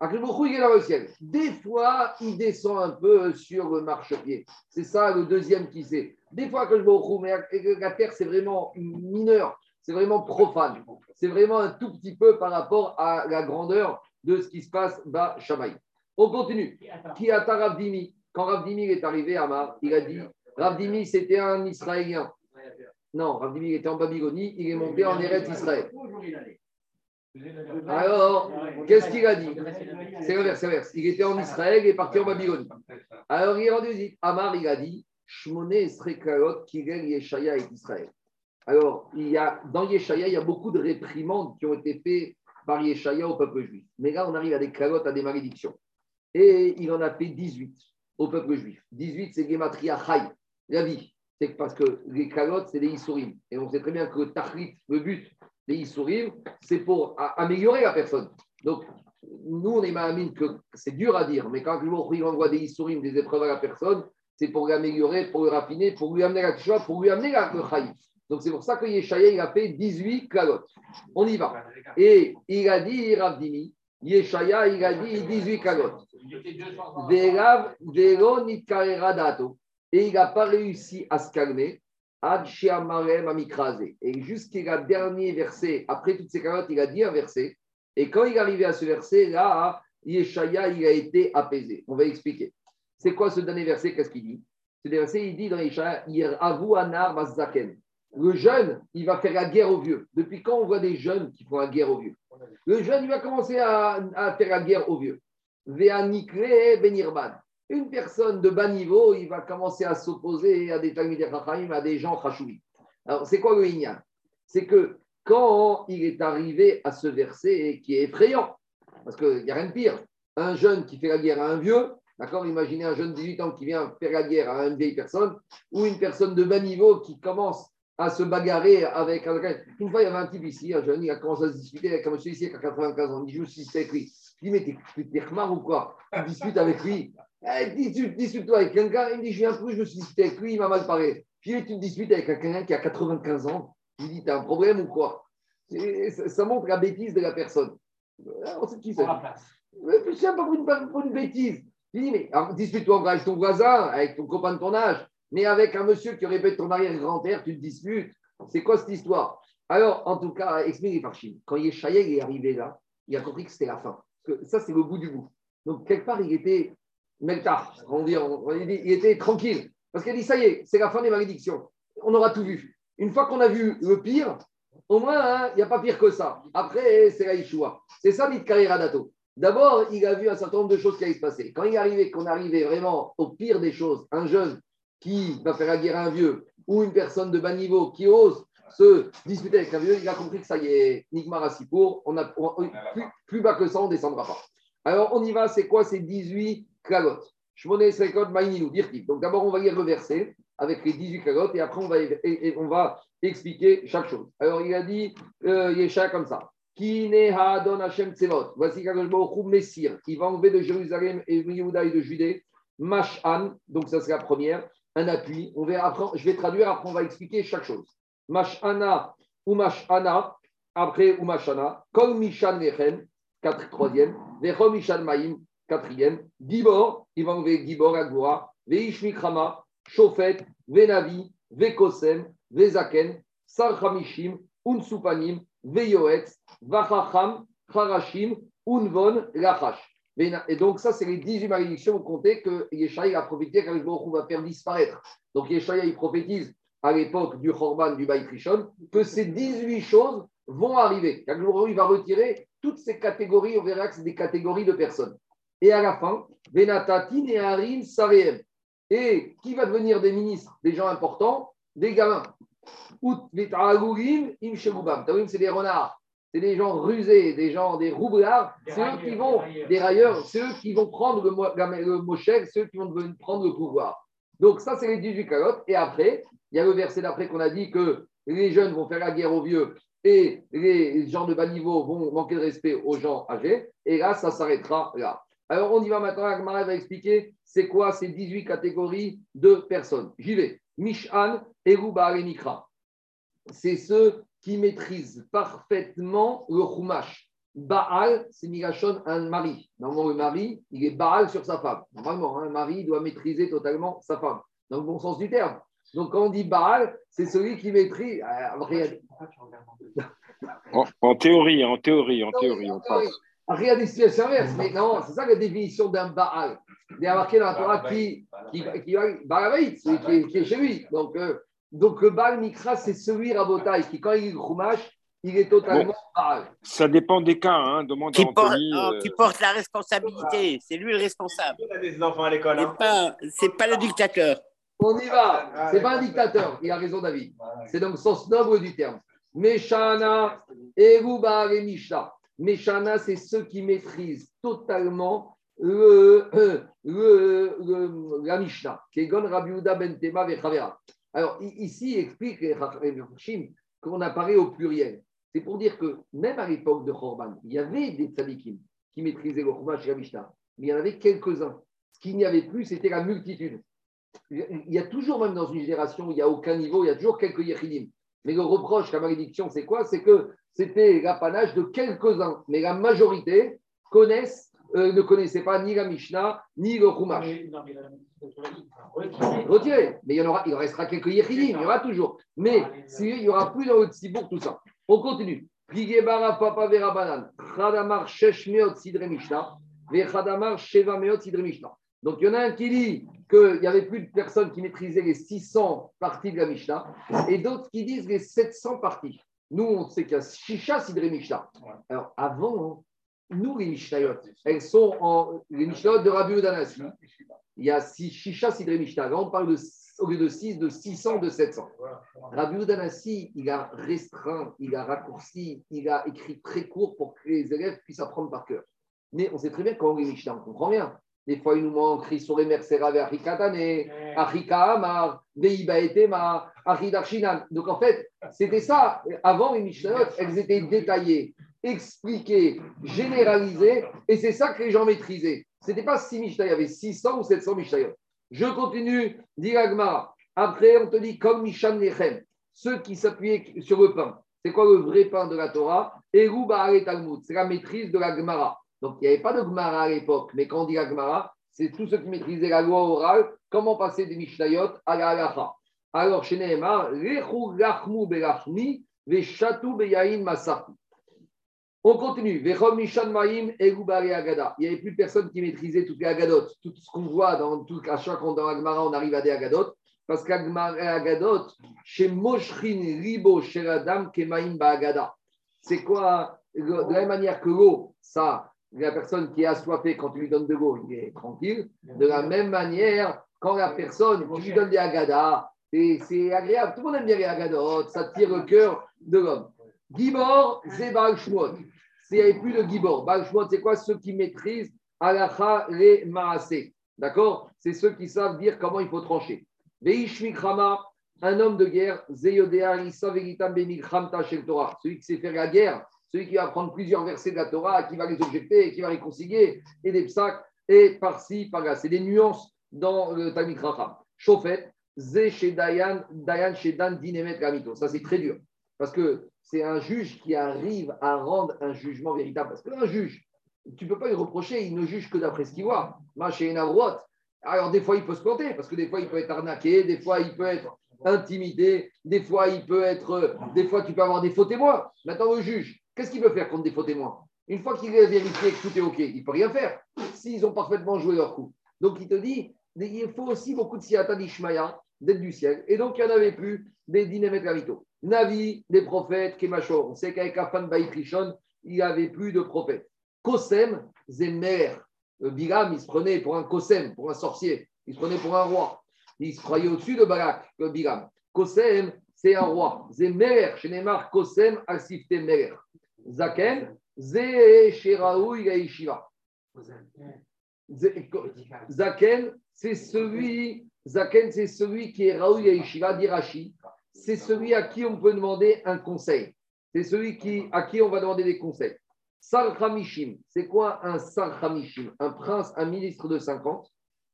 Akhleboukhou, il est dans le ciel. Des fois, il descend un peu sur le marchepied. C'est ça le deuxième qui sait. Des fois, Akhleboukhou, mais la terre, c'est vraiment mineur. C'est vraiment profane. C'est vraiment un tout petit peu par rapport à la grandeur de ce qui se passe bas Shamaï. On continue. Qui a Ravdimi Quand Ravdimi est arrivé à Mar, il a dit Ravdimi, c'était un Israélien. Non, Ravdimi était en Babylonie, il est monté en Eretz Israël. Alors, qu'est-ce qu'il a dit? C'est l'inverse, c'est l'inverse. Il était en Israël et parti en Babylonie. Alors, il est rendu visite. Amar, il a dit Shmoné Srekalot, Kirel Yeshaya et Israël. Alors, il y a, dans Yeshaya, il y a beaucoup de réprimandes qui ont été faites par Yeshaya au peuple juif. Mais là, on arrive à des calottes, à des malédictions. Et il en a fait 18 au peuple juif. 18, c'est Gematria Chai, la vie. C'est parce que les calottes, c'est des Issourim. Et on sait très bien que le Tachrit, le but des Issourim, c'est pour améliorer la personne. Donc, nous, on est mahamine que c'est dur à dire, mais quand le envoie des Issourim, des épreuves à la personne, c'est pour l'améliorer, pour le raffiner, pour lui amener la tchouva, pour lui amener la, le Donc, c'est pour ça que Yeshaya, il a fait 18 calottes. On y va. Et il a dit, Ravdimi, Yeshaya, il a dit 18 calottes. Et il n'a pas réussi à se calmer. Et jusqu'à le dernier verset, après toutes ces calottes, il a dit un verset. Et quand il est arrivé à ce verset, là, Yeshaya, il a été apaisé. On va expliquer. C'est quoi ce dernier verset? Qu'est-ce qu'il dit? Ce dernier verset, il dit dans Yeshaya, Avu Anar Mazzaken. Le jeune, il va faire la guerre aux vieux. Depuis quand on voit des jeunes qui font la guerre aux vieux Le jeune, il va commencer à, faire la guerre aux vieux. Benirban. Une personne de bas niveau, il va commencer à s'opposer à des Talmud à des gens Khashoubi. Alors, c'est quoi le Inyan? C'est que quand il est arrivé à ce verset qui est effrayant, parce qu'il n'y a rien de pire, un jeune qui fait la guerre à un vieux, d'accord Imaginez un jeune de 18 ans qui vient faire la guerre à une vieille personne, ou une personne de bas niveau qui commence à se bagarrer avec un. Une fois, il y avait un type ici, un jeune, il a commencé à se discuter avec un monsieur ici qui a 95 ans. Il dit Je me suis disputé avec lui. Je lui dis Mais t'es remar ou quoi? Tu discutes avec lui. Eh, Dispute-toi avec quelqu'un. Il me dit Je viens plus, je me suis disputé avec lui, il m'a mal parlé. Puis tu te disputes avec quelqu'un qui a 95 ans. Je lui dis T'as un problème ou quoi? Ça, montre la bêtise de la personne. On sait qui c'est. Je sais pas pour une, pour une bêtise. Je lui dis Mais dispute-toi avec ton voisin, avec ton copain de ton âge. Mais avec un monsieur qui répète ton arrière-grand-père, tu te disputes. C'est quoi cette histoire? Alors, en tout cas, explique par Chine. Quand Yeshayel est arrivé là, il a compris que c'était la fin. que ça, c'est le bout du bout. Donc, quelque part, il était meltar, on dit, il était tranquille. Parce qu'il a dit, ça y est, c'est la fin des malédictions. On aura tout vu. Une fois qu'on a vu le pire, au moins, hein, il n'y a pas pire que ça. Après, c'est la Yeshua. C'est ça, carrière Dato. D'abord, il a vu un certain nombre de choses qui allaient se passer. Quand il est arrivé, qu'on arrivait vraiment au pire des choses, un jeune qui va faire la guerre à un vieux ou une personne de bas niveau qui ose se disputer avec un vieux, il a compris que ça y est, Nigmar pour, on a, plus, bas que ça, on ne descendra pas. Alors, on y va, c'est quoi ces 18 klagotes Donc, d'abord, on va lire le verset avec les 18 klagotes et après, on va, et, on va expliquer chaque chose. Alors, il a dit, euh, Yesha comme ça. Don Hashem Tsevot. Voici Kadosh Messir. Il va enlever de Jérusalem et de Judée. Mashan, donc ça c'est la première un appui. On je vais traduire, après on va expliquer chaque chose. Mashana ou Mashana, après ou Mashana, Kol Mishan Lechen, troisième, Vechom Mishan Maïm, quatrième, Gibor, il va enlever Gibor Agboa, Veish Mikrama, Shofet, Venavi, Vekosem, Vezaken, Sarchamishim, Unsupanim, Veyoetz, Vachacham, Charashim, Unvon, Lachash. Et donc, ça, c'est les 18 malédictions comptez que Yeshaya a profité quand on va faire disparaître. Donc, Yeshaya, prophétise à l'époque du Khorban, du Baït que ces 18 choses vont arriver. Quand il va retirer toutes ces catégories, on verra que c'est des catégories de personnes. Et à la fin, Benatatin et Harim Sareem. Et qui va devenir des ministres, des gens importants Des gamins. Ut c'est des renards. C'est des gens rusés, des gens, des roublards, c'est eux qui vont, des railleurs, c'est eux qui vont prendre le, le c'est eux qui vont prendre le pouvoir. Donc ça, c'est les 18 calottes. Et après, il y a le verset d'après qu'on a dit que les jeunes vont faire la guerre aux vieux et les gens de bas niveau vont manquer de respect aux gens âgés. Et là, ça s'arrêtera là. Alors, on y va maintenant. Agmara va expliquer c'est quoi ces 18 catégories de personnes. J'y vais. Mishan, Eruba et Mikra. C'est ceux qui maîtrisent parfaitement le Chumash. Baal, c'est Migashon, un mari. Normalement, le mari, il est Baal sur sa femme. Normalement, un mari doit maîtriser totalement sa femme. Dans le bon sens du terme. Donc, quand on dit Baal, c'est celui qui maîtrise. Euh, en, théorie, en théorie, en théorie, on passe. Rien des situations inverses, mais non, c'est ça la définition d'un Baal. Il y a marqué dans la Torah qui, qui, qui, qui, qui, est chez lui. Donc, euh, donc le Baal Mikra, c'est celui Rabotai qui, quand il est il est totalement Baal. Ça dépend des cas, hein. Demande qui, porte, euh, qui porte la responsabilité. C'est lui le responsable. Il a des enfants à l'école. C'est hein. pas, pas le dictateur. On y va. C'est pas un dictateur. Il a raison, David. C'est donc le sens noble du terme. Meshana, Eruba et Misha. Meshana, c'est ceux qui maîtrisent totalement le, le, la Mishnah. Kegon Rabiuda Ben Tema Alors, ici, il explique qu'on apparaît au pluriel. C'est pour dire que même à l'époque de Khorban, il y avait des tzadikim qui maîtrisaient le Chumash et la Mishnah, il y en avait quelques-uns. Ce qu'il n'y avait plus, c'était la multitude. Il y a toujours, même dans une génération il n'y a aucun niveau, il y a toujours quelques Yechidim. Mais le reproche, la malédiction, c'est quoi? C'est que c'était l'apanage de quelques-uns. Mais la majorité connaissent, euh, ne connaissaient pas ni la Mishnah, ni le Chumash. Retiré. Mais il, y en aura, il restera quelques Yechidim, il y aura toujours. Mais il n'y aura plus dans le Tzibour tout ça. On continue. Papa Vera Khadamar Sheshmeot Sidre Mishnah, Khadamar Sheva Meot Sidre Mishnah. Donc, il y en a un qui dit qu'il n'y avait plus de personnes qui maîtrisaient les 600 parties de la Mishnah, et d'autres qui disent les 700 parties. Nous, on sait qu'il y a Shisha Sidre Mishnah. Alors, avant, nous, les Mishnayot, elles sont en. Les Mishnayot de Rabbi Udanasi. Il y a Shisha Sidre Mishnah. Là, on parle de, au lieu de 6, de 600, de 700. Rabbi Udanasi, il a restreint, il a raccourci, il a écrit très court pour que les élèves puissent apprendre par cœur. Mais on sait très bien quand les Mishnah, on comprend rien. Des fois, il nous manque Risore Mersera Verikatane, Arika Amar, Veiba Etema, Aridarshinan. Donc en fait, c'était ça. Avant les Mishnayot, elles étaient détaillées, expliquées, généralisées, et c'est ça que les gens maîtrisaient. Ce n'était pas si Mishnayot, il y avait 600 ou 700 Mishnayot. Je continue, dit Après, on te dit comme Mishan Nechem, ceux qui s'appuyaient sur le pain. C'est quoi le vrai pain de la Torah? Et Talmud, c'est la maîtrise de la Gemara. Donc, il n'y avait pas de Gemara à l'époque, mais quand on dit la Gemara, c'est tous ceux qui maîtrisaient la loi orale, comment passer des Mishnayot à la halacha. Alors, chez Nehemar, on continue. Il n'y avait plus de personnes qui maîtrisaient toutes les agadotes. Tout ce qu'on voit dans tout, à chaque fois dans la Gemara, on arrive à des agadotes. Parce qu'Agmara Agadot, chez Moshrin Ribo Sheradam Kemaim Bagada. C'est quoi De la même manière que l'eau, ça la personne qui est assoiffée, quand tu lui donnes de l'eau, il est tranquille. De la même manière, quand la personne, tu lui donnes des agadas, c'est agréable. Tout le monde aime bien les agadotes, ça tire le cœur de l'homme. Gibor, c'est Baal Shmuot. Il n'y avait plus de Gibor. Baal Shmuot, c'est quoi Ceux qui maîtrisent Alacha le Maasé. D'accord? C'est ceux qui savent dire comment il faut trancher. Veishmikrama, un homme de guerre, Zeyodea, Issa Vegitam Torah. Celui qui sait faire la guerre, celui qui va prendre plusieurs versets de la Torah, qui va les objecter, qui va les consigner, et des psaques, et par-ci, par-là. C'est des nuances dans le Talmud Racham. Chauffette, chez Dayan, Dayan chez Dan Dinemet Gamito. Ça, c'est très dur. Parce que c'est un juge qui arrive à rendre un jugement véritable. Parce qu'un juge, tu ne peux pas lui reprocher, il ne juge que d'après ce qu'il voit. chez Alors, des fois, il peut se planter, parce que des fois, il peut être arnaqué, des fois, il peut être intimidé, des fois, il peut être. Des fois, tu peux avoir des faux témoins. Maintenant, le juge, Qu'est-ce qu'il peut faire contre des faux témoins? Une fois qu'il a vérifié que tout est OK, il ne peut rien faire s'ils ont parfaitement joué leur coup. Donc il te dit, il faut aussi beaucoup de siata d'Ishmaïa, d'être du ciel. Et donc il n'y en avait plus des gravito. Navi, des prophètes, Kemachor. On sait qu'avec Afan Baït Rishon, il n'y avait plus de prophètes. Kosem, Zemer. Bilam, il se prenait pour un Kosem, pour un sorcier. Il se prenait pour un roi. Il se croyait au-dessus de Barak, le Bilam. Kosem, c'est un roi. Zemer, chez Neymar, Kosem, Asifte Merer. Zaken, Ze Sheraou Yeshiva. Zaken, c'est celui, Zaken, c'est celui qui est Raoul Yeshiva d'Irachi. C'est celui à qui on peut demander un conseil. C'est celui qui, à qui on va demander des conseils. Sar Hamishim, c'est quoi un Sar Hamishim Un prince, un ministre de 50.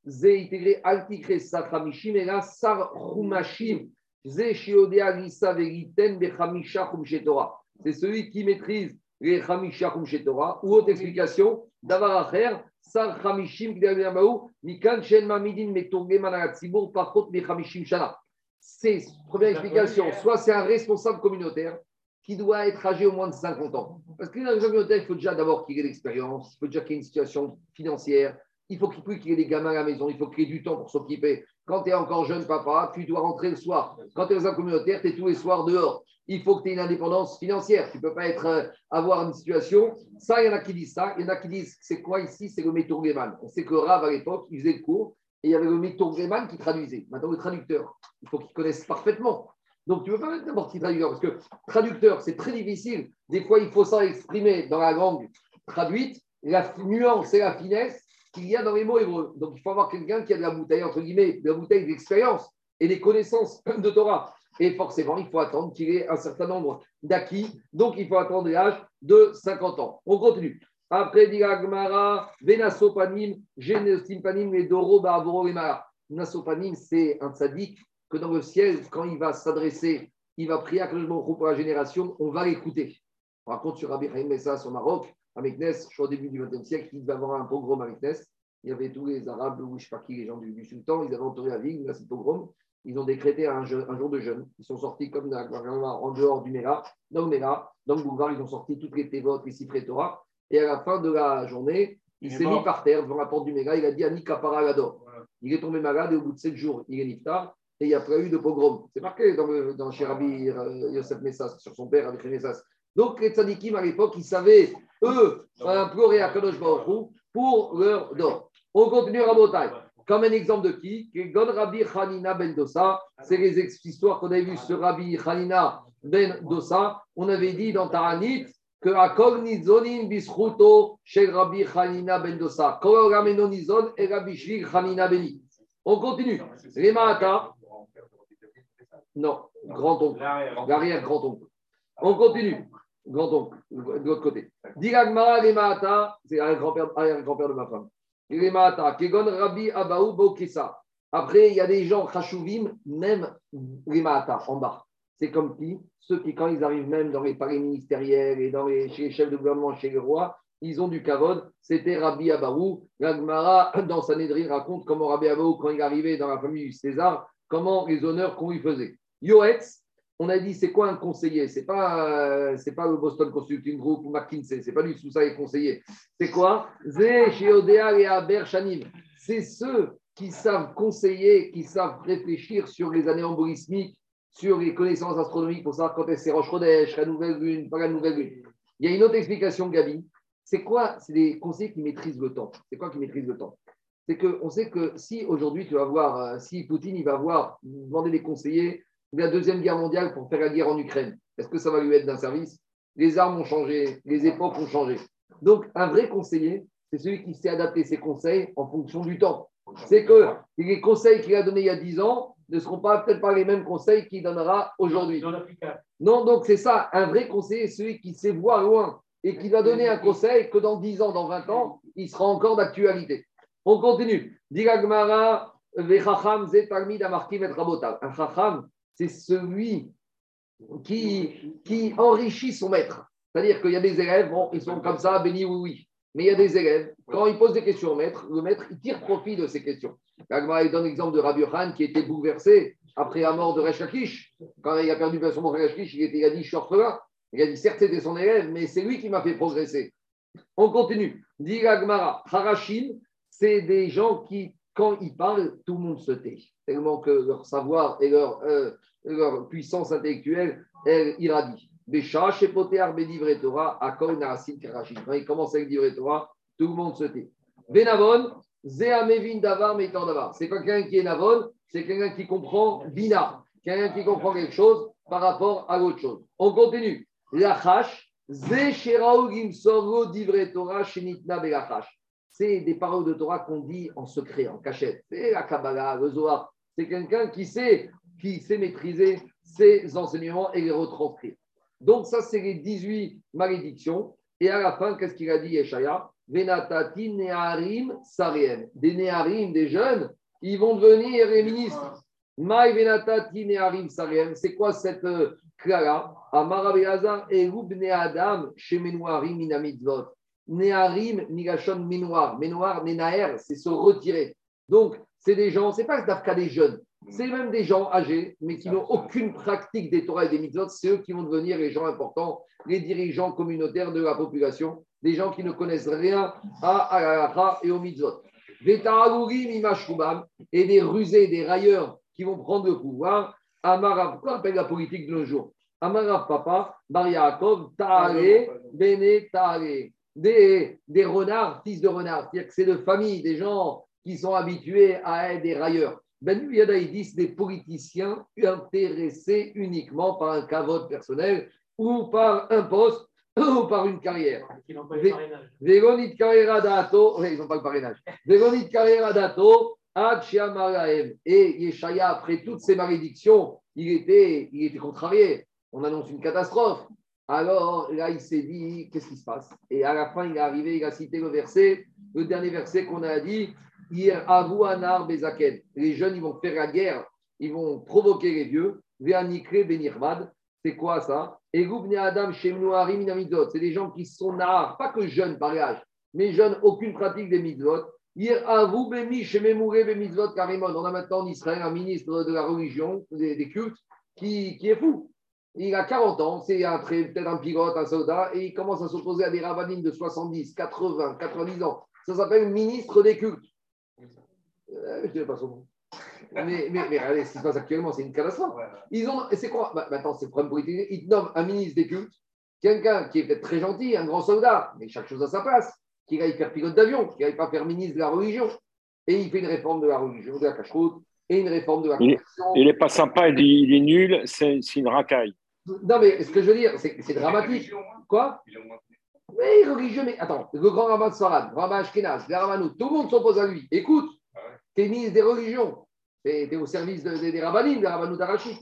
Zé intégré Altikre Sar Hamishim et là Sar Humashim. Zé Shiodea Lisa Veriten Bechamisha Torah. C'est celui qui maîtrise les Hamisha Torah. Ou autre explication, Davar Acher, Sar Hamishim Mikan Shen Mamidin Metorgeman Alatzibur Parkot Mechamishim Shana. C'est, première explication, soit c'est un responsable communautaire qui doit être âgé au moins de 50 ans. Parce qu'un responsable communautaire, il faut déjà d'abord qu'il ait l'expérience, il faut déjà qu'il ait une situation financière, il faut qu'il ait des gamins à la maison, il faut qu'il ait du temps pour s'occuper. Quand tu es encore jeune papa, tu dois rentrer le soir. Quand tu es responsable communautaire, tu es tous les soirs dehors. Il faut que tu aies une indépendance financière. Tu ne peux pas être, euh, avoir une situation. Ça, il y en a qui disent ça. Il y en a qui disent c'est quoi ici? C'est le métourguéman. On sait que Rav, à l'époque, il faisait le cours et il y avait le métourguéman qui traduisait. Maintenant, le traducteur, il faut qu'il connaisse parfaitement. Donc, tu ne veux pas mettre n'importe qui traducteur parce que traducteur, c'est très difficile. Des fois, il faut ça exprimer dans la langue traduite la nuance et la finesse qu'il y a dans les mots hébreux. Donc, il faut avoir quelqu'un qui a de la bouteille, entre guillemets, de la bouteille d'expérience et des connaissances [LAUGHS] de Torah. Et forcément, il faut attendre qu'il ait un certain nombre d'acquis. Donc, il faut attendre l'âge de 50 ans. On continue. Après, dit Agmara, Venasopanim, Genestimpanim et Doro, Barboro et Mara. Nasopanim, c'est un tzaddik que dans le ciel, quand il va s'adresser, il va prier à Baruch pour la génération, on va l'écouter. On raconte sur Rabbi Chaim Messas au Maroc, à Meknes, je suis au début du XXe siècle, il va avoir un pogrom à Meknes. Il y avait tous les Arabes, ou je ne sais pas qui, les gens du, sultan, ils avaient entouré la ville, là c'est pogrom ils ont décrété un, jour de jeûne. Ils sont sortis comme en dehors du Mera, dans le Mera, dans le boulevard, ils ont sorti toutes les tévotes, les Torah. Et à la fin de la journée, il, s'est mis par terre devant la porte du Mera. Il a dit Ani Kapara Gador. Il est tombé malade et au bout de sept jours, il est niftar. Et il n'y a pas eu de pogrom. C'est marqué dans, le, dans Shirabi euh, Yosef Messas, sur son père, avec Messas. Donc, les tzadikim à l'époque, ils savaient, eux, implorer à Kadosh Baruch pour leur don. On continue à Botaï. Comme un exemple de qui? Gon Rabbi Hanina ben Dosa. C'est les histoires qu'on avait vues sur Rabbi Hanina ben Dosa. On avait dit dans Taranit que Akol Nizonin Bisruto chez Rabbi Hanina ben Dosa. Kol Ramenonizon et Rabbi Shvig Hanina Beni. On continue. Les Mahata. Non, grand-oncle. L'arrière-grand-oncle. On continue. Grand-oncle, de l'autre côté. Diragmara, les Mahata, c'est l'arrière-grand-père de ma femme. Après, il y a des gens, Khashuvim, même les en bas. C'est comme qui Ceux qui, quand ils arrivent même dans les palais ministériels et dans les, chez les chefs de gouvernement, chez les rois, ils ont du kavod. C'était Rabbi Abaou. L'Agmara, dans Sanhedrin, raconte comment Rabbi Abaou, quand il arrivait dans la famille du César, comment les honneurs qu'on lui faisait. Yoetz, on a dit c'est quoi un conseiller? C'est pas euh, pas le Boston Consulting Group ou McKinsey, c'est pas lui tout ça est conseiller. C'est quoi? C'est ceux qui savent conseiller, qui savent réfléchir sur les années embolismiques, sur les connaissances astronomiques pour savoir quand est-ce c'est Roche la nouvelle lune, pas la nouvelle lune. Il y a une autre explication, Gabi. C'est quoi? C'est des conseillers qui maîtrisent le temps. C'est quoi qui maîtrise le temps? C'est qu'on sait que si aujourd'hui tu vas voir, euh, si Poutine il va voir demander des conseillers la Deuxième Guerre mondiale pour faire la guerre en Ukraine. Est-ce que ça va lui être d'un service? Les armes ont changé, les époques ont changé. Donc, un vrai conseiller, c'est celui qui sait adapter ses conseils en fonction du temps. C'est que les conseils qu'il a donnés il y a 10 ans ne seront pas peut-être pas les mêmes conseils qu'il donnera aujourd'hui. Non, donc c'est ça, un vrai conseiller, celui qui sait voir loin et qui va donner un conseil que dans 10 ans, dans 20 ans, il sera encore d'actualité. On continue. Diragmara, Vechacham, Zetalmid, Amarkim, Un chacham, c'est celui qui, qui enrichit son maître. C'est-à-dire qu'il y a des élèves, bon, ils sont comme ça, bénis oui, oui. Mais il y a des élèves, quand ils posent des questions au maître, le maître, il tire profit de ces questions. Il donne l'exemple de Rabbi Khan qui était bouleversé après la mort de Resh Quand il a perdu son mort Resh il, était, il a dit Je suis orphelin. Il a dit Certes, c'était son élève, mais c'est lui qui m'a fait progresser. On continue. Dit Gmara, Harashim, c'est des gens qui, quand ils parlent, tout le monde se tait. Tellement que leur savoir et leur, euh, leur puissance intellectuelle, elle irradie. Bécha, Arbedivre Torah, Akol, Narasim, Karachim. Quand il commence avec tout le monde se tait. Benavon, Zéamevin Davar, Métan Davar. C'est quelqu'un qui est Navon, c'est quelqu'un qui comprend Bina, quelqu'un qui comprend quelque chose par rapport à l'autre chose. On continue. Lachash, Ze Sherao Gimsoro Divre Torah Shenitna Belachash. C'est des paroles de Torah qu'on dit en secret, en cachette. C'est la Kabbalah, le Zohar. C'est quelqu'un qui sait, qui sait maîtriser ses enseignements et les retranscrire. Donc, ça, c'est les 18 malédictions. Et à la fin, qu'est-ce qu'il a dit, Yeshaya? Venatati Neharim Sariem. Des Neharim, des jeunes, ils vont devenir les ministres. Maï Venatati Neharim Sariem. C'est quoi cette euh, clara? Amar Abelazar Erub Neadam Shemenuarim Minamitzvot. Neharim Nigashon Menoir. Menoir, Nenaer, c'est se retirer. Donc, c'est des gens, c'est pas d'Afka des jeunes, c'est même des gens âgés, mais qui n'ont aucune pratique des Torah et des mitzvot. C'est eux qui vont devenir les gens importants, les dirigeants communautaires de la population, des gens qui ne connaissent rien à Alakha et aux mitzvot. Imashubam, et des rusés, des railleurs qui vont prendre le pouvoir. Amarav, quoi appelle la politique de nos jours? Amarav Papa, Bar Yaakov, Ta'ale, Bene Ta'ale. Des, des renards, fils de renards. C'est-à-dire que c'est de famille, des gens qui sont habitués à être des railleurs. Ben Yadaïdis, des politiciens intéressés uniquement par un cavote personnel ou par un poste ou par une carrière. Qui n'ont pas le parrainage. Véronite carriera dato, [LAUGHS] ils n'ont pas le parrainage. Véronite carriera dato. Et Yeshaya, après toutes ces malédictions, il était, il était contrarié. On annonce une catastrophe. Alors là, il s'est dit, qu'est-ce qui se passe? Et à la fin, il est arrivé, il a cité le verset, le dernier verset qu'on a dit, Les jeunes, ils vont faire la guerre, ils vont provoquer les vieux. C'est quoi ça? C'est des gens qui sont nahar, pas que jeunes par âge, mais jeunes, aucune pratique des mitzvot. On a maintenant en Israël un ministre de la religion, des, cultes, qui, qui est fou. Il a 40 ans, c'est peut-être un pilote, un soldat, et il commence à s'opposer à des rabbinines de 70, 80, 90 ans. Ça s'appelle ministre des cultes. Euh, je ne dirais pas son nom. Mais, mais, mais regardez ce qui se passe actuellement, c'est une catastrophe. Ils ont, et c'est quoi? Bah, Maintenant, c'est le problème politique. Ils nomment un ministre des cultes, quelqu'un qui est peut-être très gentil, un grand soldat, mais chaque chose à sa place, qui aille faire pilote d'avion, qui aille pas faire ministre de la religion. Et il fait une réforme de la religion, de la cache-route, et une réforme de la Il est- conversion. Il n'est pas sympa, il, dit, il est nul, c'est une racaille. Non, mais ce que je veux dire, c'est que c'est dramatique. Quoi? Oui, religieux, mais attends, le grand rabbin de Sarad, le rabbin Ashkenaz, les rabbinous, tout le monde s'oppose à lui. Écoute, tu es ministre des religions, tu es, au service de- des- des rabbinines, des d'Arachid.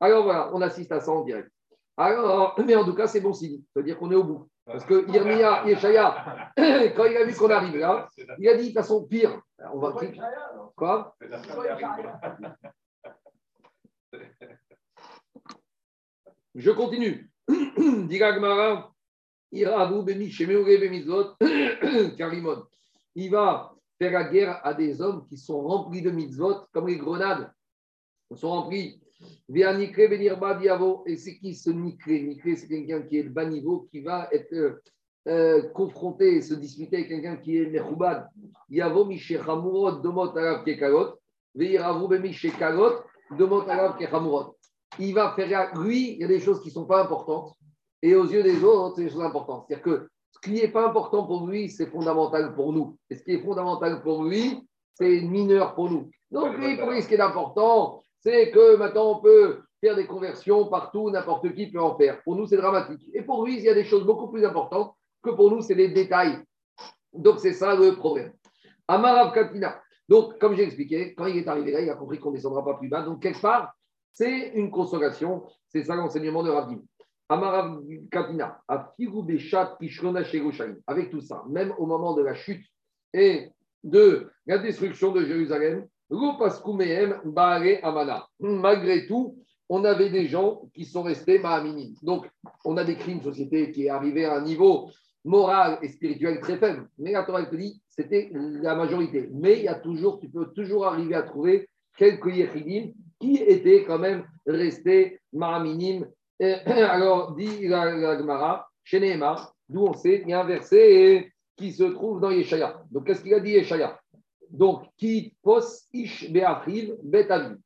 Alors voilà, on assiste à ça en direct. Alors, mais en tout cas, c'est bon signe, ça veut dire qu'on est au bout. Parce que Irmia, Yeshaya, [COUGHS] quand il a vu qu'on arrive là, il a dit de toute façon, pire, on va. Quoi? Je continue. [COUGHS] [COUGHS] Il va faire la guerre à des hommes qui sont remplis de mitzvot, comme les grenades. Ils sont remplis. Diavo. Et c'est qui ce Nikre? Nikre, c'est quelqu'un qui est de bas niveau, qui va être euh, euh, confronté, se disputer avec quelqu'un qui est Mechoubad. Yavo Mishechamurot Domot Arav Kekalot. Veiravu Bemi Shekalot Domot Arav Kechamurot il va faire. Lui, il y a des choses qui ne sont pas importantes. Et aux yeux des autres, c'est des choses importantes. C'est-à-dire que ce qui n'est pas important pour lui, c'est fondamental pour nous. Et ce qui est fondamental pour lui, c'est mineur pour nous. Donc, lui, pour lui, ce qui est important, c'est que maintenant, on peut faire des conversions partout, n'importe qui peut en faire. Pour nous, c'est dramatique. Et pour lui, il y a des choses beaucoup plus importantes que pour nous, c'est les détails. Donc, c'est ça le problème. Amarav Katina. Donc, comme j'ai expliqué, quand il est arrivé là, il a compris qu'on ne descendra pas plus bas. Donc, quelque part, c'est une consolation. C'est ça l'enseignement de Rabbi. Amarav Katina. Avec tout ça, même au moment de la chute et de la destruction de Jérusalem, Amana. Malgré tout, on avait des gens qui sont restés Mahaminim. Donc, on a décrit une société qui est arrivée à un niveau moral et spirituel très faible. Mais la Torah te dit, c'était la majorité. Mais il y a toujours, tu peux toujours arriver à trouver quelques Yechidim qui étaient quand même restés Mahaminim. Et [CLEARS THROAT] Alors, dit la, la Gemara, chez Nehemar, d'où on sait, il y a un verset qui se trouve dans Yeshaya. Donc, qu'est-ce qu'il a dit Yeshaya? Donc, qui pos ish be'achiv betavi.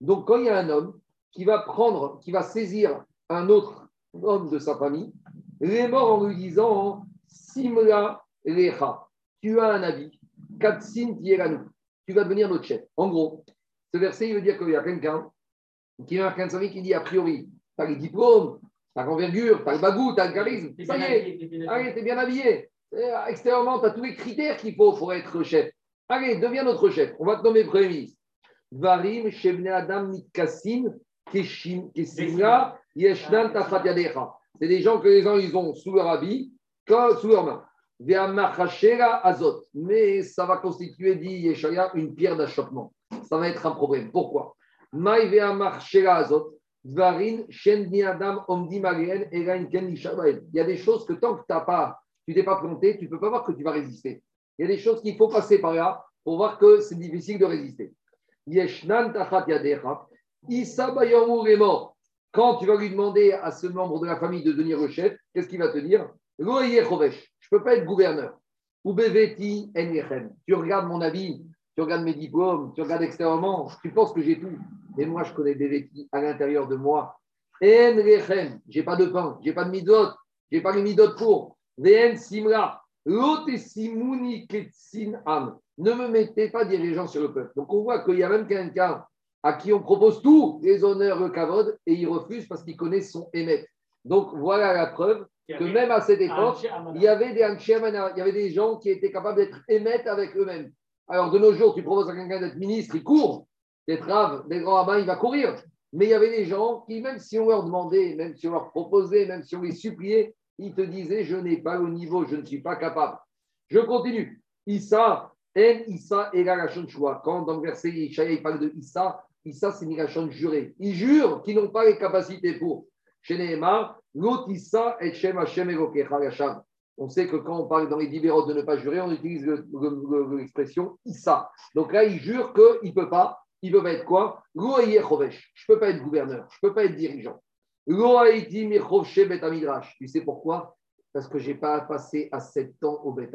Donc, quand il y a un homme qui va prendre, qui va saisir un autre homme de sa famille, il est mort en lui disant Simla lecha, tu as un avis, katsin tieranu, tu vas devenir notre chef. En gros, ce verset, il veut dire qu'il y a quelqu'un qui a un qui dit a priori, tu as les diplômes, T'as l'envergure, t'as le bagou, t'as le charisme. Ça y est. Allez, t'es bien habillé. Euh, Extérieurement, tu as tous les critères qu'il faut pour être chef. Allez, deviens notre chef. On va te nommer Premier ministre. Varim, Shebne Adam, Mitkassim, Keshim, Kesimra, Yeshnan, Tafat Yadecha. C'est des gens que les gens, ils ont sous leur habit, sous leur main. Azot. Mais ça va constituer, dit Yeshaya, une pierre d'achoppement. Ça va être un problème. Pourquoi? Azot. Il y a des choses que tant que pas, tu t'es pas planté, tu ne peux pas voir que tu vas résister. Il y a des choses qu'il faut passer par là pour voir que c'est difficile de résister. Quand tu vas lui demander à ce membre de la famille de devenir le chef, qu'est-ce qu'il va te dire? Je ne peux pas être gouverneur. Tu regardes mon avis, tu regardes mes diplômes, tu regardes extérieurement, tu penses que j'ai tout. Et moi, je connais Beveti à l'intérieur de moi. J'ai pas de pain, j'ai pas de midot, j'ai pas les midot pour. Simra. Ne me mettez pas dirigeant sur le peuple. Donc on voit qu'il y a même quelqu'un à qui on propose tout, les honneurs, le kavod, et il refuse parce qu'il connaît son émet. Donc voilà la preuve que même à cette époque, il y avait des il y avait des gens qui étaient capables d'être émettes avec eux-mêmes. Alors de nos jours, tu proposes à quelqu'un d'être ministre, il court, d'être rave, des grands rabbins, il va courir. Mais il y avait des gens qui, même si on leur demandait, même si on leur proposait, même si on les suppliait, ils te disaient Je n'ai pas le niveau, je ne suis pas capable. Je continue. Issa, En Issa et la Choua. Quand dans le verset il parle de Issa, Issa, c'est Nigashon juré. Ils jurent qu'ils n'ont pas les capacités pour. Chez l'autre Issa et Shem Hashem. On sait que quand on parle dans les libéraux de ne pas jurer, on utilise le- le- le- l'expression Issa. Donc là, il jure qu'il ne peut pas. Il veut pas être quoi? Je ne peux pas être gouverneur. Je ne peux pas être dirigeant. Tu sais pourquoi? Parce que je n'ai pas passé à 7 ans au Bet.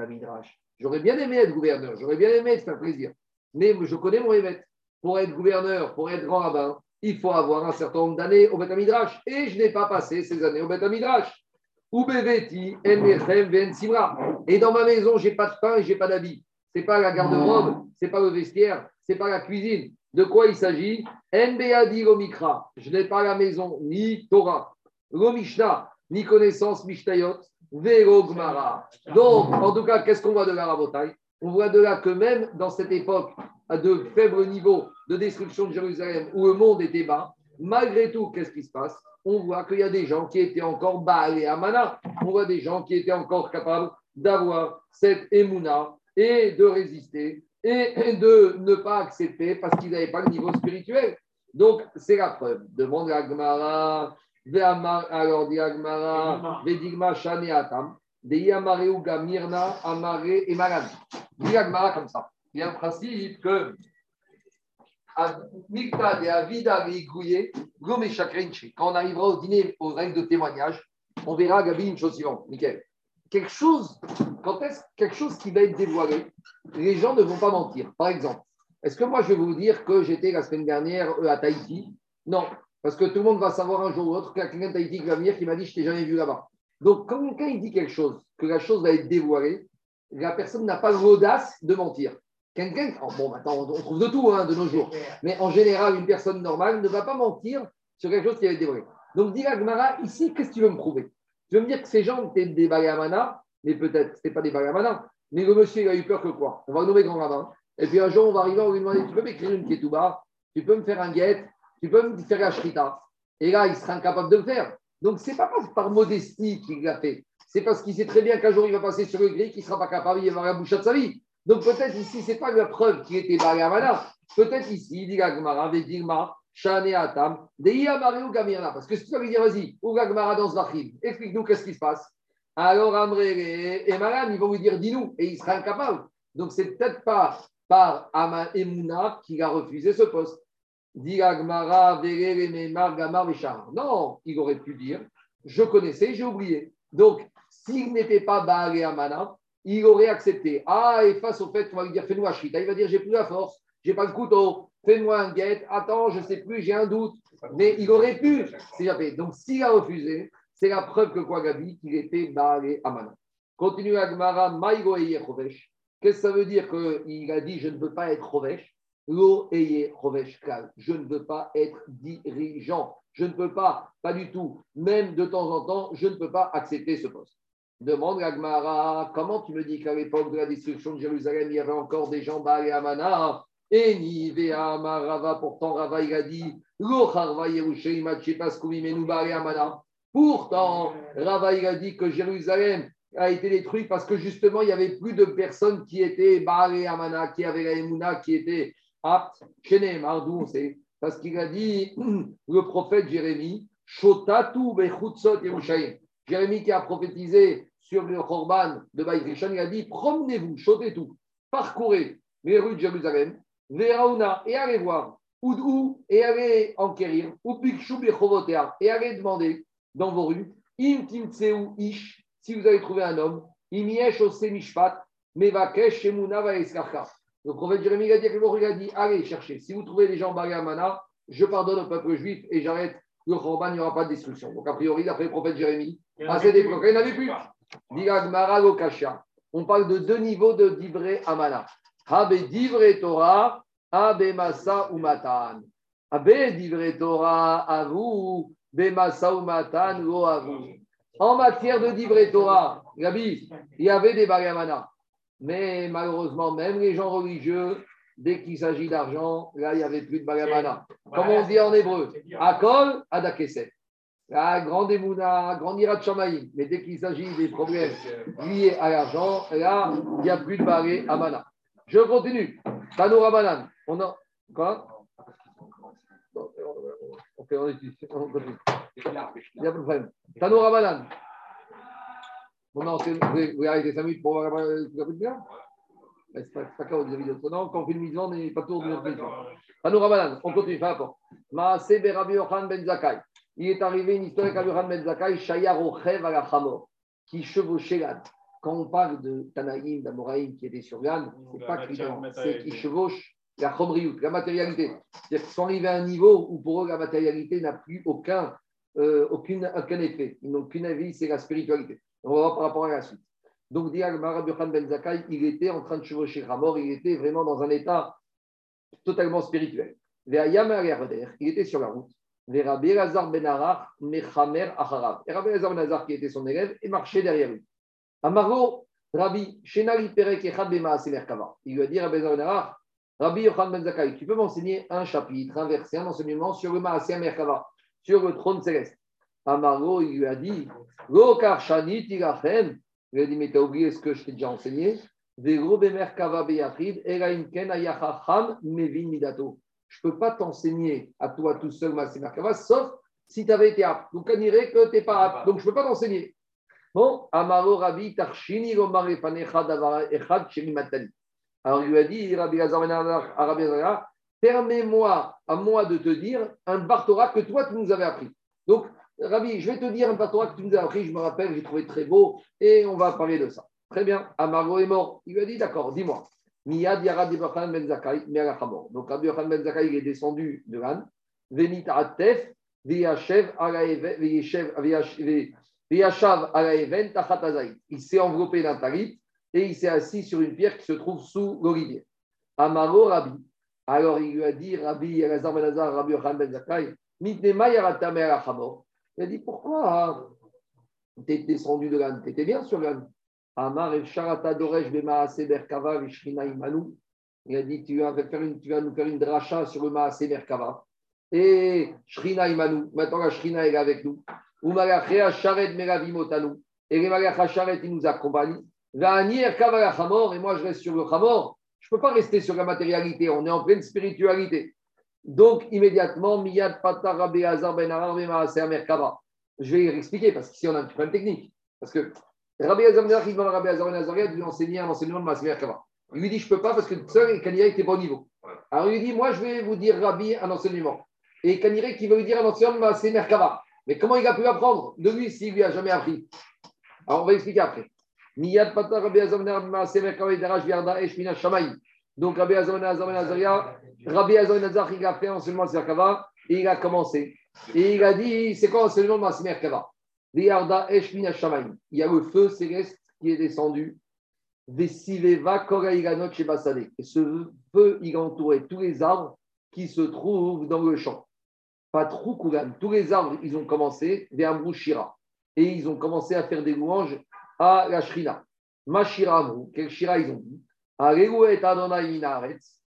J'aurais bien aimé être gouverneur. J'aurais bien aimé te faire plaisir. Mais je connais mon émet. Pour être gouverneur, pour être grand rabbin, il faut avoir un certain nombre d'années au Bet. Et je n'ai pas passé ces années au Bet Et dans ma maison, j'ai pas de pain et j'ai pas d'habit. C'est pas la garde-robe, c'est pas le vestiaire, c'est pas la cuisine. De quoi il s'agit? Mikra. Je n'ai pas la maison, ni Torah, lo Mishnah, ni connaissance Mishtayot, Vero Gmara. Donc, en tout cas, qu'est-ce qu'on voit de la rabotaille On voit de là que même dans cette époque à de faible niveau de destruction de Jérusalem où le monde était bas, malgré tout, qu'est-ce qui se passe? On voit qu'il y a des gens qui étaient encore Baal et Amana. On voit des gens qui étaient encore capables d'avoir cette émouna et de résister et de ne pas accepter parce qu'ils n'avaient pas le niveau spirituel. Donc, c'est la preuve. Demande à Gmara, alors dit Agmara, Vedigma Shane Atam, Dei Amareuga Mirna, Amare et Malan. Dit Agmara comme ça. Il y a un principe que Quand on arrivera au dîner, aux règles de témoignage, on verra, Gabi, une chose suivante. Quelque chose, quand est-ce quelque chose qui va être dévoilé, les gens ne vont pas mentir. Par exemple, est-ce que moi je vais vous dire que j'étais la semaine dernière euh, à Tahiti? Non, parce que tout le monde va savoir un jour ou l'autre qu'il y a quelqu'un de Tahiti qui va venir qui m'a dit je t'ai jamais vu là-bas. Donc quand quelqu'un dit quelque chose, que la chose va être dévoilée, la personne n'a pas l'audace de mentir. Quelqu'un, oh, bon, maintenant on trouve de tout hein, de nos jours, mais en général une personne normale ne va pas mentir sur quelque chose qui va être dévoilé. Donc dit la Gemara, ici, qu'est-ce que tu veux me prouver? Tu veux me dire que ces gens étaient des bagamana, mais peut-être ce pas des bagamana, mais le monsieur il a eu peur que quoi? On va nommer grand rabbin. Et puis un jour, on va arriver, on lui demander Tu peux m'écrire une ketouba? Tu peux me faire un guet? Tu peux me faire la shrita? Et là, il sera incapable de le faire. Donc, ce n'est pas par modestie qu'il l'a fait. C'est parce qu'il sait très bien qu'un jour, il va passer sur le gris, qu'il ne sera pas capable, il va avoir la bouche de sa vie. Donc, peut-être ici, ce n'est pas la preuve qu'il était Bagamana. Peut-être ici, il dit Gagmara, Vedigma, Shane Atam, Mario Gamirna. Parce que si tu vas lui dire, vas-y, ou Gagmara dans ce Vachim, explique-nous qu'est-ce qui se passe. Alors, Amré et Maran, ils vont lui dire, dis-nous, et il sera incapable. Donc, c'est peut-être pas par Ama Emouna qu'il a refusé ce poste. Dit Agmara, Gamar, Véchar. Non, il aurait pu dire, je connaissais, j'ai oublié. Donc, s'il n'était pas Baal et Amana, il aurait accepté. Ah, et face au fait qu'on va lui dire, fais-nous un shrita, il va dire, j'ai plus la force, j'ai pas le couteau, fais-moi un guet, attends, je sais plus, j'ai un doute. Mais il aurait pu, c'est fait. Donc, s'il a refusé, c'est la preuve que quoi, qu'il était Baal Amana. Continue Agmara, Maïgo et Yechovesh. Qu'est-ce que ça veut dire qu'il a dit je ne veux pas être Chovesh? Lo eye rovesh kal. Je ne veux pas être dirigeant. Je ne peux pas, pas du tout. Même de temps en temps, je ne peux pas accepter ce poste. Demande à Gmara, comment tu me dis qu'à l'époque de la destruction de Jérusalem, il y avait encore des gens Baal et Amana? Et Rava, pourtant Rava, il a dit. Pourtant, Rava, il a dit que Jérusalem a été détruit parce que justement, il n'y avait plus de personnes qui étaient Baal et Amana, qui avaient la Emouna, qui étaient aptes. On sait. Parce qu'il a dit, [CLEARS THROAT] le prophète Jérémie, Shotatu. Jérémie qui a prophétisé sur le Khorban de Baït il a dit promenez-vous, chotez tout, parcourez les rues de Jérusalem, Verauna, et allez voir, Oudou, et allez enquérir, Bechovotea, et allez demander dans vos rues, Im Timtseu Ish, si vous avez trouvé un homme, Imiesh Ose Mishpat, Mevakesh Shemuna Vaeskarka. Le prophète Jérémie a dit, il a dit allez chercher, si vous trouvez les gens Amana, je pardonne au peuple juif et j'arrête le Khorban, il n'y aura pas de destruction. Donc, a priori, d'après le prophète Jérémie, à cette époque, il n'y en avait plus. On parle de deux niveaux de divré amana. Habe divré Torah, habe masa umatan. Habe divré Torah, avou, be masa umatan, lo avou. En matière de divré Torah, Gabi, il y avait des amana. Mais malheureusement, même les gens religieux, dès qu'il s'agit d'argent, là, il n'y avait plus de bagamana. Comme on dit en hébreu, akol, adakeset. La grande émouna, grande ira de Mais dès qu'il s'agit des problèmes liés à l'argent, là, il n'y a plus de barré à mana. Je continue. Tanoura Banan. On a. Quoi? Ok, on On continue. Il n'y a pas de problème. Tanoura Banan. Bon, non, vous arrêter 5 minutes pour voir le bien C'est pas, pas quand vous avez Non, quand on fait une mise on n'est pas tour de notre mise Tanoura Banan. On continue, pas rapport. Maase Berabi Ochan Ben Zakai il est arrivé une histoire avec Abraham Ben Zakai, Shayar Ochev à la qui chevauchait l'âne. Quand on parle de Tanaïm, d'Amoraïm qui était sur l'âne, c'est pas client, c'est qui chevauche la chomriout, la matérialité. C'est-à-dire qu'ils sont arrivés à un niveau où pour eux la matérialité n'a plus aucun, euh, aucune, aucun effet. Ils n'ont qu'une avis, c'est la spiritualité. On va voir par rapport à la suite. Donc, Rabbi Ben Zakai, il était en train de chevaucher Ramor, il était vraiment dans un état totalement spirituel. Il était sur la route. Et Rabbi Lazar Ben Mechamer Acharav. Et Rabbi Lazar Ben qui était son élève, et marchait derrière lui. Amaro, Rabbi, Shenali Perek Echad Bema Merkava. Il lui a dit Rabbi Lazar Ben Rabbi Yochanan Ben Zakai, tu peux m'enseigner un chapitre, un verset, un enseignement sur le Maasé Merkava, sur le trône céleste. Amaro, il lui a dit Lo Karshani Tirachem. Il lui a dit Mais t'as oublié ce que je t'ai déjà enseigné? Vero Bemerkava Beyachid, Elaim Ken Ayachacham Mevin Midato je ne peux pas t'enseigner à toi tout seul, Merkava, sauf si tu avais été apte. Donc, on dirait que tu n'es pas apte. Donc, je ne peux pas t'enseigner. Bon, Amaro Ravi, Tarshini, Echad. Alors, il lui a dit, Rabbi Azar, permets-moi à moi de te dire un Bartora que toi, tu nous avais appris. Donc, Rabbi, je vais te dire un Bartora que tu nous as appris, je me rappelle, j'ai trouvé très beau, et on va parler de ça. Très bien, Amaro est mort. Il lui a dit, d'accord, dis-moi. Miyad Yarad Ben Zakai, Donc Rabbi Yochanan Ben Zakai, est descendu de l'âne. Venit Atef, Viyashav Alaeven, Tachatazai. Il s'est enveloppé d'un talit et il s'est assis sur une pierre qui se trouve sous l'olivier. Amaro Rabbi. Alors il lui a dit, Rabbi Elazar Ben Azar, Rabbi Yochanan Ben Zakai, Mitnema Yaratame Alachamor. Il a dit, pourquoi tu es descendu de l'âne Tu étais bien sur l'âne. Amar Sharata Doresh Bemaase Berkava Vishrina Imanu. Il a dit tu vas, nous faire une dracha sur le Maase Berkava. Et Shrina Imanu. Maintenant la Shrina est avec nous. Umalachea Sharet Meravimotanu. Et les Sharet, ils nous accompagnent. Et moi, je reste sur le Chamor. Je ne peux pas rester sur la matérialité. On est en pleine spiritualité. Donc, immédiatement, Miyad Patar Rabbi Azar Ben Arar Merkava. Je vais expliquer parce qu'ici, on a un petit problème technique. Parce que Rabbi Azar il demande à Rabbi Azar de lui enseigner un enseignement de Masmer Kava. Il lui dit Je ne peux pas parce que seul Kanira n'était pas au niveau. Alors il lui dit Moi, je vais vous dire Rabbi un enseignement. Et Kanira qui veut lui dire un enseignement de Masmer Kava. Mais comment il a pu apprendre de lui s'il ne lui a jamais appris Alors on va expliquer après. Miyad Pata Rabbi Azar Masmer Kava Darash Viarda Eshmina Shamaï. Donc Rabbi Azar Nazaria, Rabbi Azar Nazar, il a fait un enseignement de Kava et il a commencé. Et il a dit C'est quoi l'enseignement de Masmer Kava il y a le feu céleste qui est descendu. Et ce feu, il a entouré tous les arbres qui se trouvent dans le champ. Patrou Kugan. Tous les arbres, ils ont commencé, Veamrou Shira. Et ils ont commencé à faire des louanges à la Shrina. Mashira. Quel Shira ils ont dit?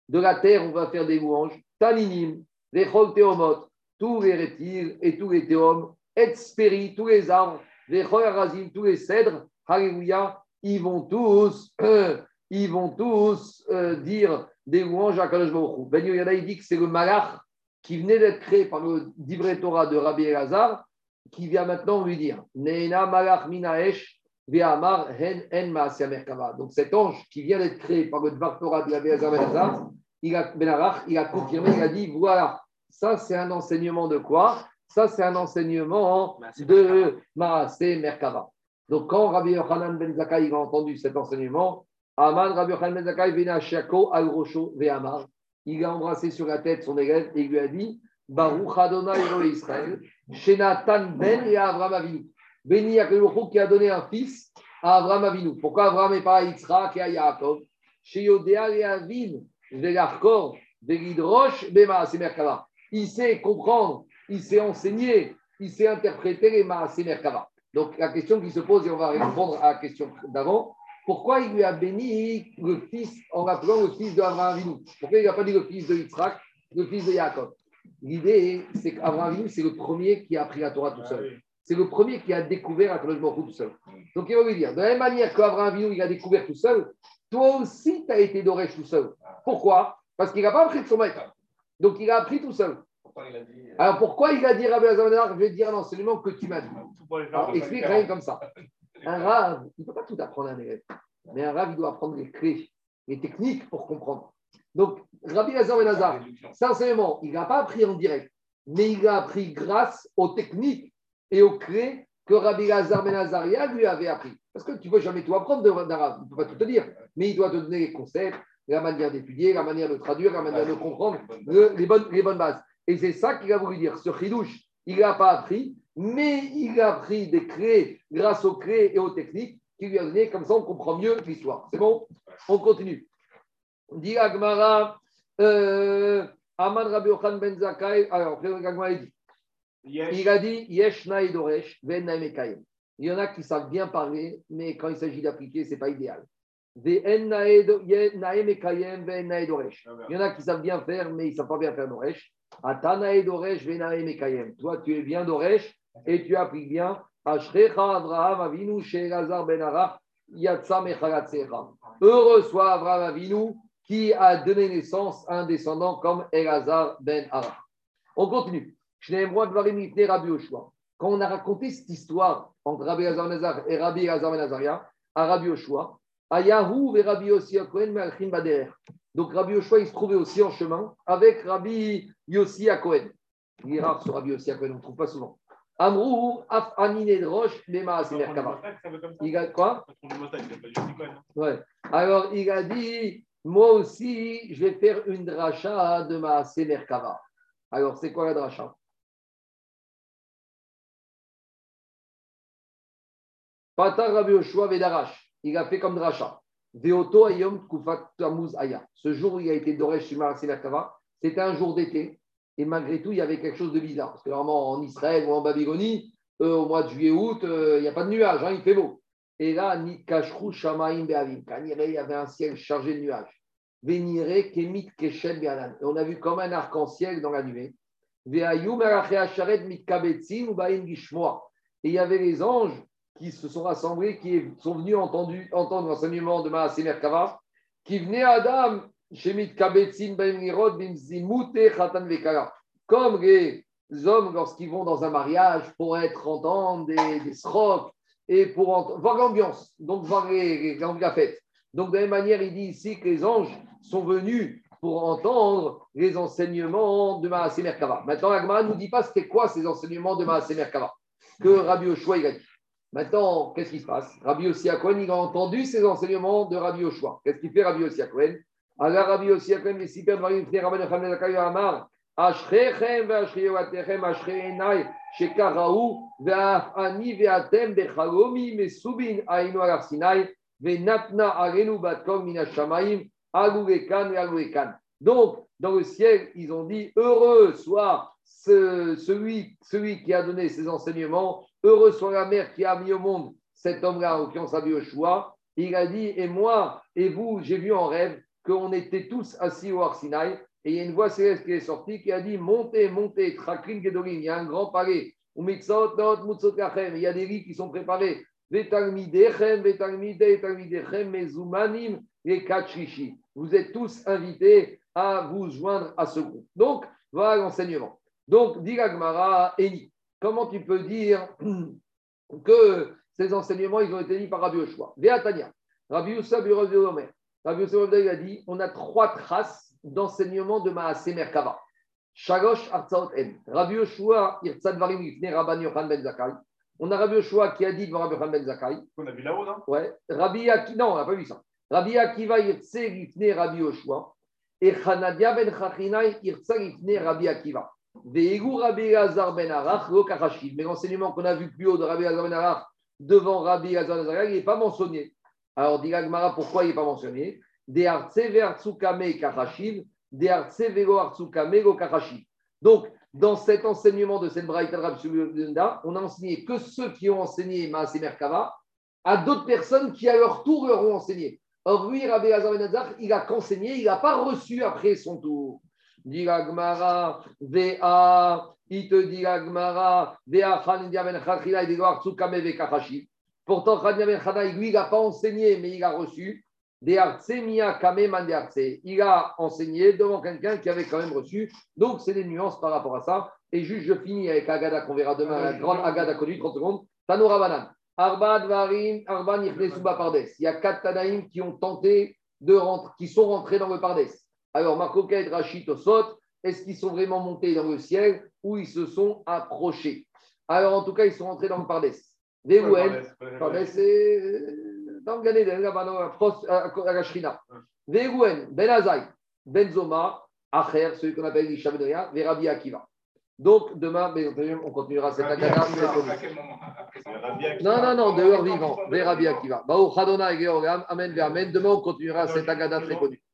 De la terre, on va faire des louanges. Taninim, les Chol Théomot, tous les reptiles et tous les théomes. Etsperi, tous les arbres. Les Chol Arazim, tous les cèdres. Alléluia. Ils vont tous, euh, ils vont tous euh, dire des louanges à Kadosh Baruch. Ben Yoyada, il dit que c'est le malach qui venait d'être créé par le Divrei Torah de Rabbi Elazar, qui vient maintenant lui dire Neina malach minaesh hen en. Donc cet ange qui vient d'être créé par le Dvar Torah de Rabbi Elazar Azar, il ben il a confirmé, il a dit voilà, ça c'est un enseignement de quoi? Ça c'est un enseignement de Maaseh Merkava. Donc quand Rabbi Yochanan Ben Zakkai a entendu cet enseignement, Aman Rabbi Yochanan Ben Zakkai vena Shako al Rosho ve'amar. Il a embrassé sur la tête son élève et lui a dit Baruch Adonai Elohei Israël, Shenatan Ben et Avram Avinu. Béni Akadosh qui a donné un fils à Avram Avinu. Pourquoi Avram n'est pas à Yitzhak et à Yaakov? Chez Yodéa et Avin, Velarkor, Velidrosh, Bema, c'est Merkava. Il sait comprendre, il sait enseigner, il sait interpréter les Maasé Merkava. Donc la question qui se pose, et on va répondre à la question d'avant, pourquoi il lui a béni le fils en l'appelant le fils d'Abraham Avinu? Pourquoi il n'a pas dit le fils de Yitzhak, le fils de Yaakov? L'idée, c'est qu'Abraham Avinu, c'est le premier qui a appris la Torah tout seul. C'est le premier qui a découvert Akadosh Baruch tout seul. Donc il va lui dire, de la même manière qu'Abraham Avinu, il a découvert tout seul, toi aussi, tu as été Doresh tout seul. Pourquoi? Parce qu'il n'a pas appris de son maître. Donc il a appris tout seul. Alors pourquoi il a dit Rabbi Azamar, je vais dire l'enseignement que tu m'as dit? [LAUGHS] Alors, Explique rien comme ça. [LAUGHS] Un rave, il ne peut pas tout apprendre à un élève. Mais un rave, il doit apprendre les clés, les techniques pour comprendre. Donc, Rabbi Lazar cet enseignement, il n'a pas appris en direct, mais il a appris grâce aux techniques et aux clés que Rabbi Lazar Ben lui avait appris. Parce que tu ne peux jamais tout apprendre d'un rave, il ne peut pas tout te dire, mais il doit te donner les concepts, la manière d'étudier, la manière de traduire, la manière de comprendre, le- les, bonnes, les bonnes bases. Et c'est ça qu'il a voulu dire. Ce chidouche, il n'a pas appris, mais il a appris des clés grâce aux clés et aux techniques qu'il lui a donné. Comme ça, on comprend mieux l'histoire. C'est bon? On continue. Dit Agmara, euh, Aman Rabbi Yochan Ben Zakkai. Alors, Agmara, il dit il a dit Yesh Nae Doresh. Il y en a qui savent bien parler, mais quand il s'agit d'appliquer, ce n'est pas idéal. Nae Doresh. Il y en a qui savent bien faire, mais ils ne savent pas bien faire Doresh. Atanae Doresh, Ven Nae Mekayem. Toi, tu es bien Doresh et tu appliques bien. Ashrecha Avraham Avinu, Sherazar Ben Arach, Yatsa Mechalatsecha. Heureux soit Avraham Avinu qui a donné naissance à un descendant comme Elazar Ben Arach. On continue. Quand on a raconté cette histoire entre Rabbi Elazar Ben et Rabbi Elazar Ben Azaria à Rabbi Yoshua, à Yahou et Rabbi Yossi Akohen Bader. Donc Rabbi Yoshua, il se trouvait aussi en chemin avec Rabbi Yossi Akohen. Il est rare ce Rabbi Yossi Akohen, on ne trouve pas souvent. Amrou, Af Anine Drosh, Lema Asemer Kava. Il a quoi? Ouais. Alors, il a dit, moi aussi, je vais faire une dracha de ma Merkava. Alors, c'est quoi la dracha? Pata Rabbi Yoshua Vedarash. Il a fait comme dracha. Veoto Ayom Kufat Aya. Ce jour où il a été Doresh Shimar Merkava, c'était un jour d'été. Et malgré tout, il y avait quelque chose de bizarre. Parce que normalement, en Israël ou en Babylonie, euh, au mois de juillet-août, il n'y a pas de nuages, hein, il fait beau. Et là, Nikashru Shamaim Be'avim. Il y avait un ciel chargé de nuages. Venire Kemit Keshem Be'anan. Et on a vu comme un arc-en-ciel dans la nuée. Ve'ayum Arache Asharet Mitkabetzin ou Ba'im Gishmoa. Et il y avait les anges qui se sont rassemblés, qui sont venus entendre l'enseignement de Maasé Merkava, qui venaient à Adam, Ba'im Nirod, Bimzimute Khatan Vekala. Comme les hommes, lorsqu'ils vont dans un mariage pour être entendre des, des srocs, et pour voir l'ambiance, donc voir les, la fête. Donc, de la même manière, il dit ici que les anges sont venus pour entendre les enseignements de Maasé Merkava. Maintenant, Agmara ne nous dit pas c'était quoi ces enseignements de Maasé Merkava que Rabbi Yoshua il a dit. Maintenant, qu'est-ce qui se passe? Rabbi Yossi Cohen, il a entendu ces enseignements de Rabbi Yoshua. Qu'est-ce qu'il fait Rabbi Yossi Cohen Alors, Rabbi Yossi Cohen, les Dvarim, Fnei Rabban Yochanan Zakkai Amar, Ashrechem ve'ashrei yoatechem ashrei shekaraou ve'af ani ve'atem bechalomi mesubin ainu al Sinai Venatna arenu batkom minashamaim, alulekan et alulekan. Donc, dans le ciel, ils ont dit Heureux soit ce- celui, celui qui a donné ces enseignements, heureux soit la mère qui a mis au monde cet homme-là, en l'occurrence Rabbi Yoshua. Il a dit Et moi et vous, j'ai vu en rêve qu'on était tous assis au Arsinaï, et il y a une voix céleste qui est sortie qui a dit Montez, montez, Trakrin Gedolim, il y a un grand palais. Il y a des lits qui sont préparés. Vous êtes tous invités à vous joindre à ce groupe. Donc, voilà l'enseignement. Donc, dit Eni, comment tu peux dire [CLEARS THROAT] que ces enseignements, ils ont été dit par Rabbi Yoshua? Veatania, Rabbi Youssa Rabbi Omer. Rabbi Youssa il a dit on a trois traces d'enseignement de Maasé Merkava. Shalosh Artsaot En. Rabbi Yoshua, Irtzad Varim Ifne Rabban Yochanan Ben Zakai. On a Rabbi Yoshua qui a dit devant Rabbi Yochanan Ben Zakai. On a vu là-haut, non? Ouais. Rabbi Akiva, non, on n'a pas vu ça. Rabbi Akiva Irtse Ifne Rabbi Yoshua. Et Chanadia Ben Chachinai Irtsa Ifne Rabbi Akiva. Ben. Mais l'enseignement qu'on a vu plus haut de Rabbi Lazar Ben Arach devant Rabbi Lazar Ben il n'est pas mentionné. Alors, dit Gmara, pourquoi il n'est pas mentionné? Donc, dans cet enseignement de cette Braïta de on a enseigné que ceux qui ont enseigné Maasé Merkava à d'autres personnes qui, à leur tour, leur ont enseigné. Or, lui, Rabbi Lazar Ben Azar, il a qu'enseigné, il n'a pas reçu après son tour. Dit la Gemara, Vea, il te dit la Gemara, Vea Khanindia Ben Chachila, il dit. Pourtant, Khanindia Ben Chachila, lui, il n'a pas enseigné, mais il a reçu. Il a enseigné devant quelqu'un qui avait quand même reçu. Donc, c'est des nuances par rapport à ça. Et juste, je finis avec Agada qu'on verra demain, la grande Agada connue, 30 secondes. Tanoura Banan. Arba Dvarim, Arba Pardes. Il y a quatre Tanaïm qui ont tenté de rentrer, qui sont rentrés dans le Pardes. Alors, Marcoquet, Rachid, Osot, est-ce qu'ils sont vraiment montés dans le ciel ou ils se sont approchés? Alors, en tout cas, ils sont rentrés dans le Pardes. Veouen, Pardes, c'est euh, dans le Gan Eden, là-bas, dans la pros- à à la Shrina. Veouen, Ben Azaï, Ben Zoma, Acher, celui qu'on appelle Isha Ben Ria, Verabi Akiva. Donc, demain, on continuera cette agada. Non, non, non, de leur vivant, Verabi Akiva. Baou Chadona et Georgam, Amen, Amen. Demain, on continuera cette agada très connue.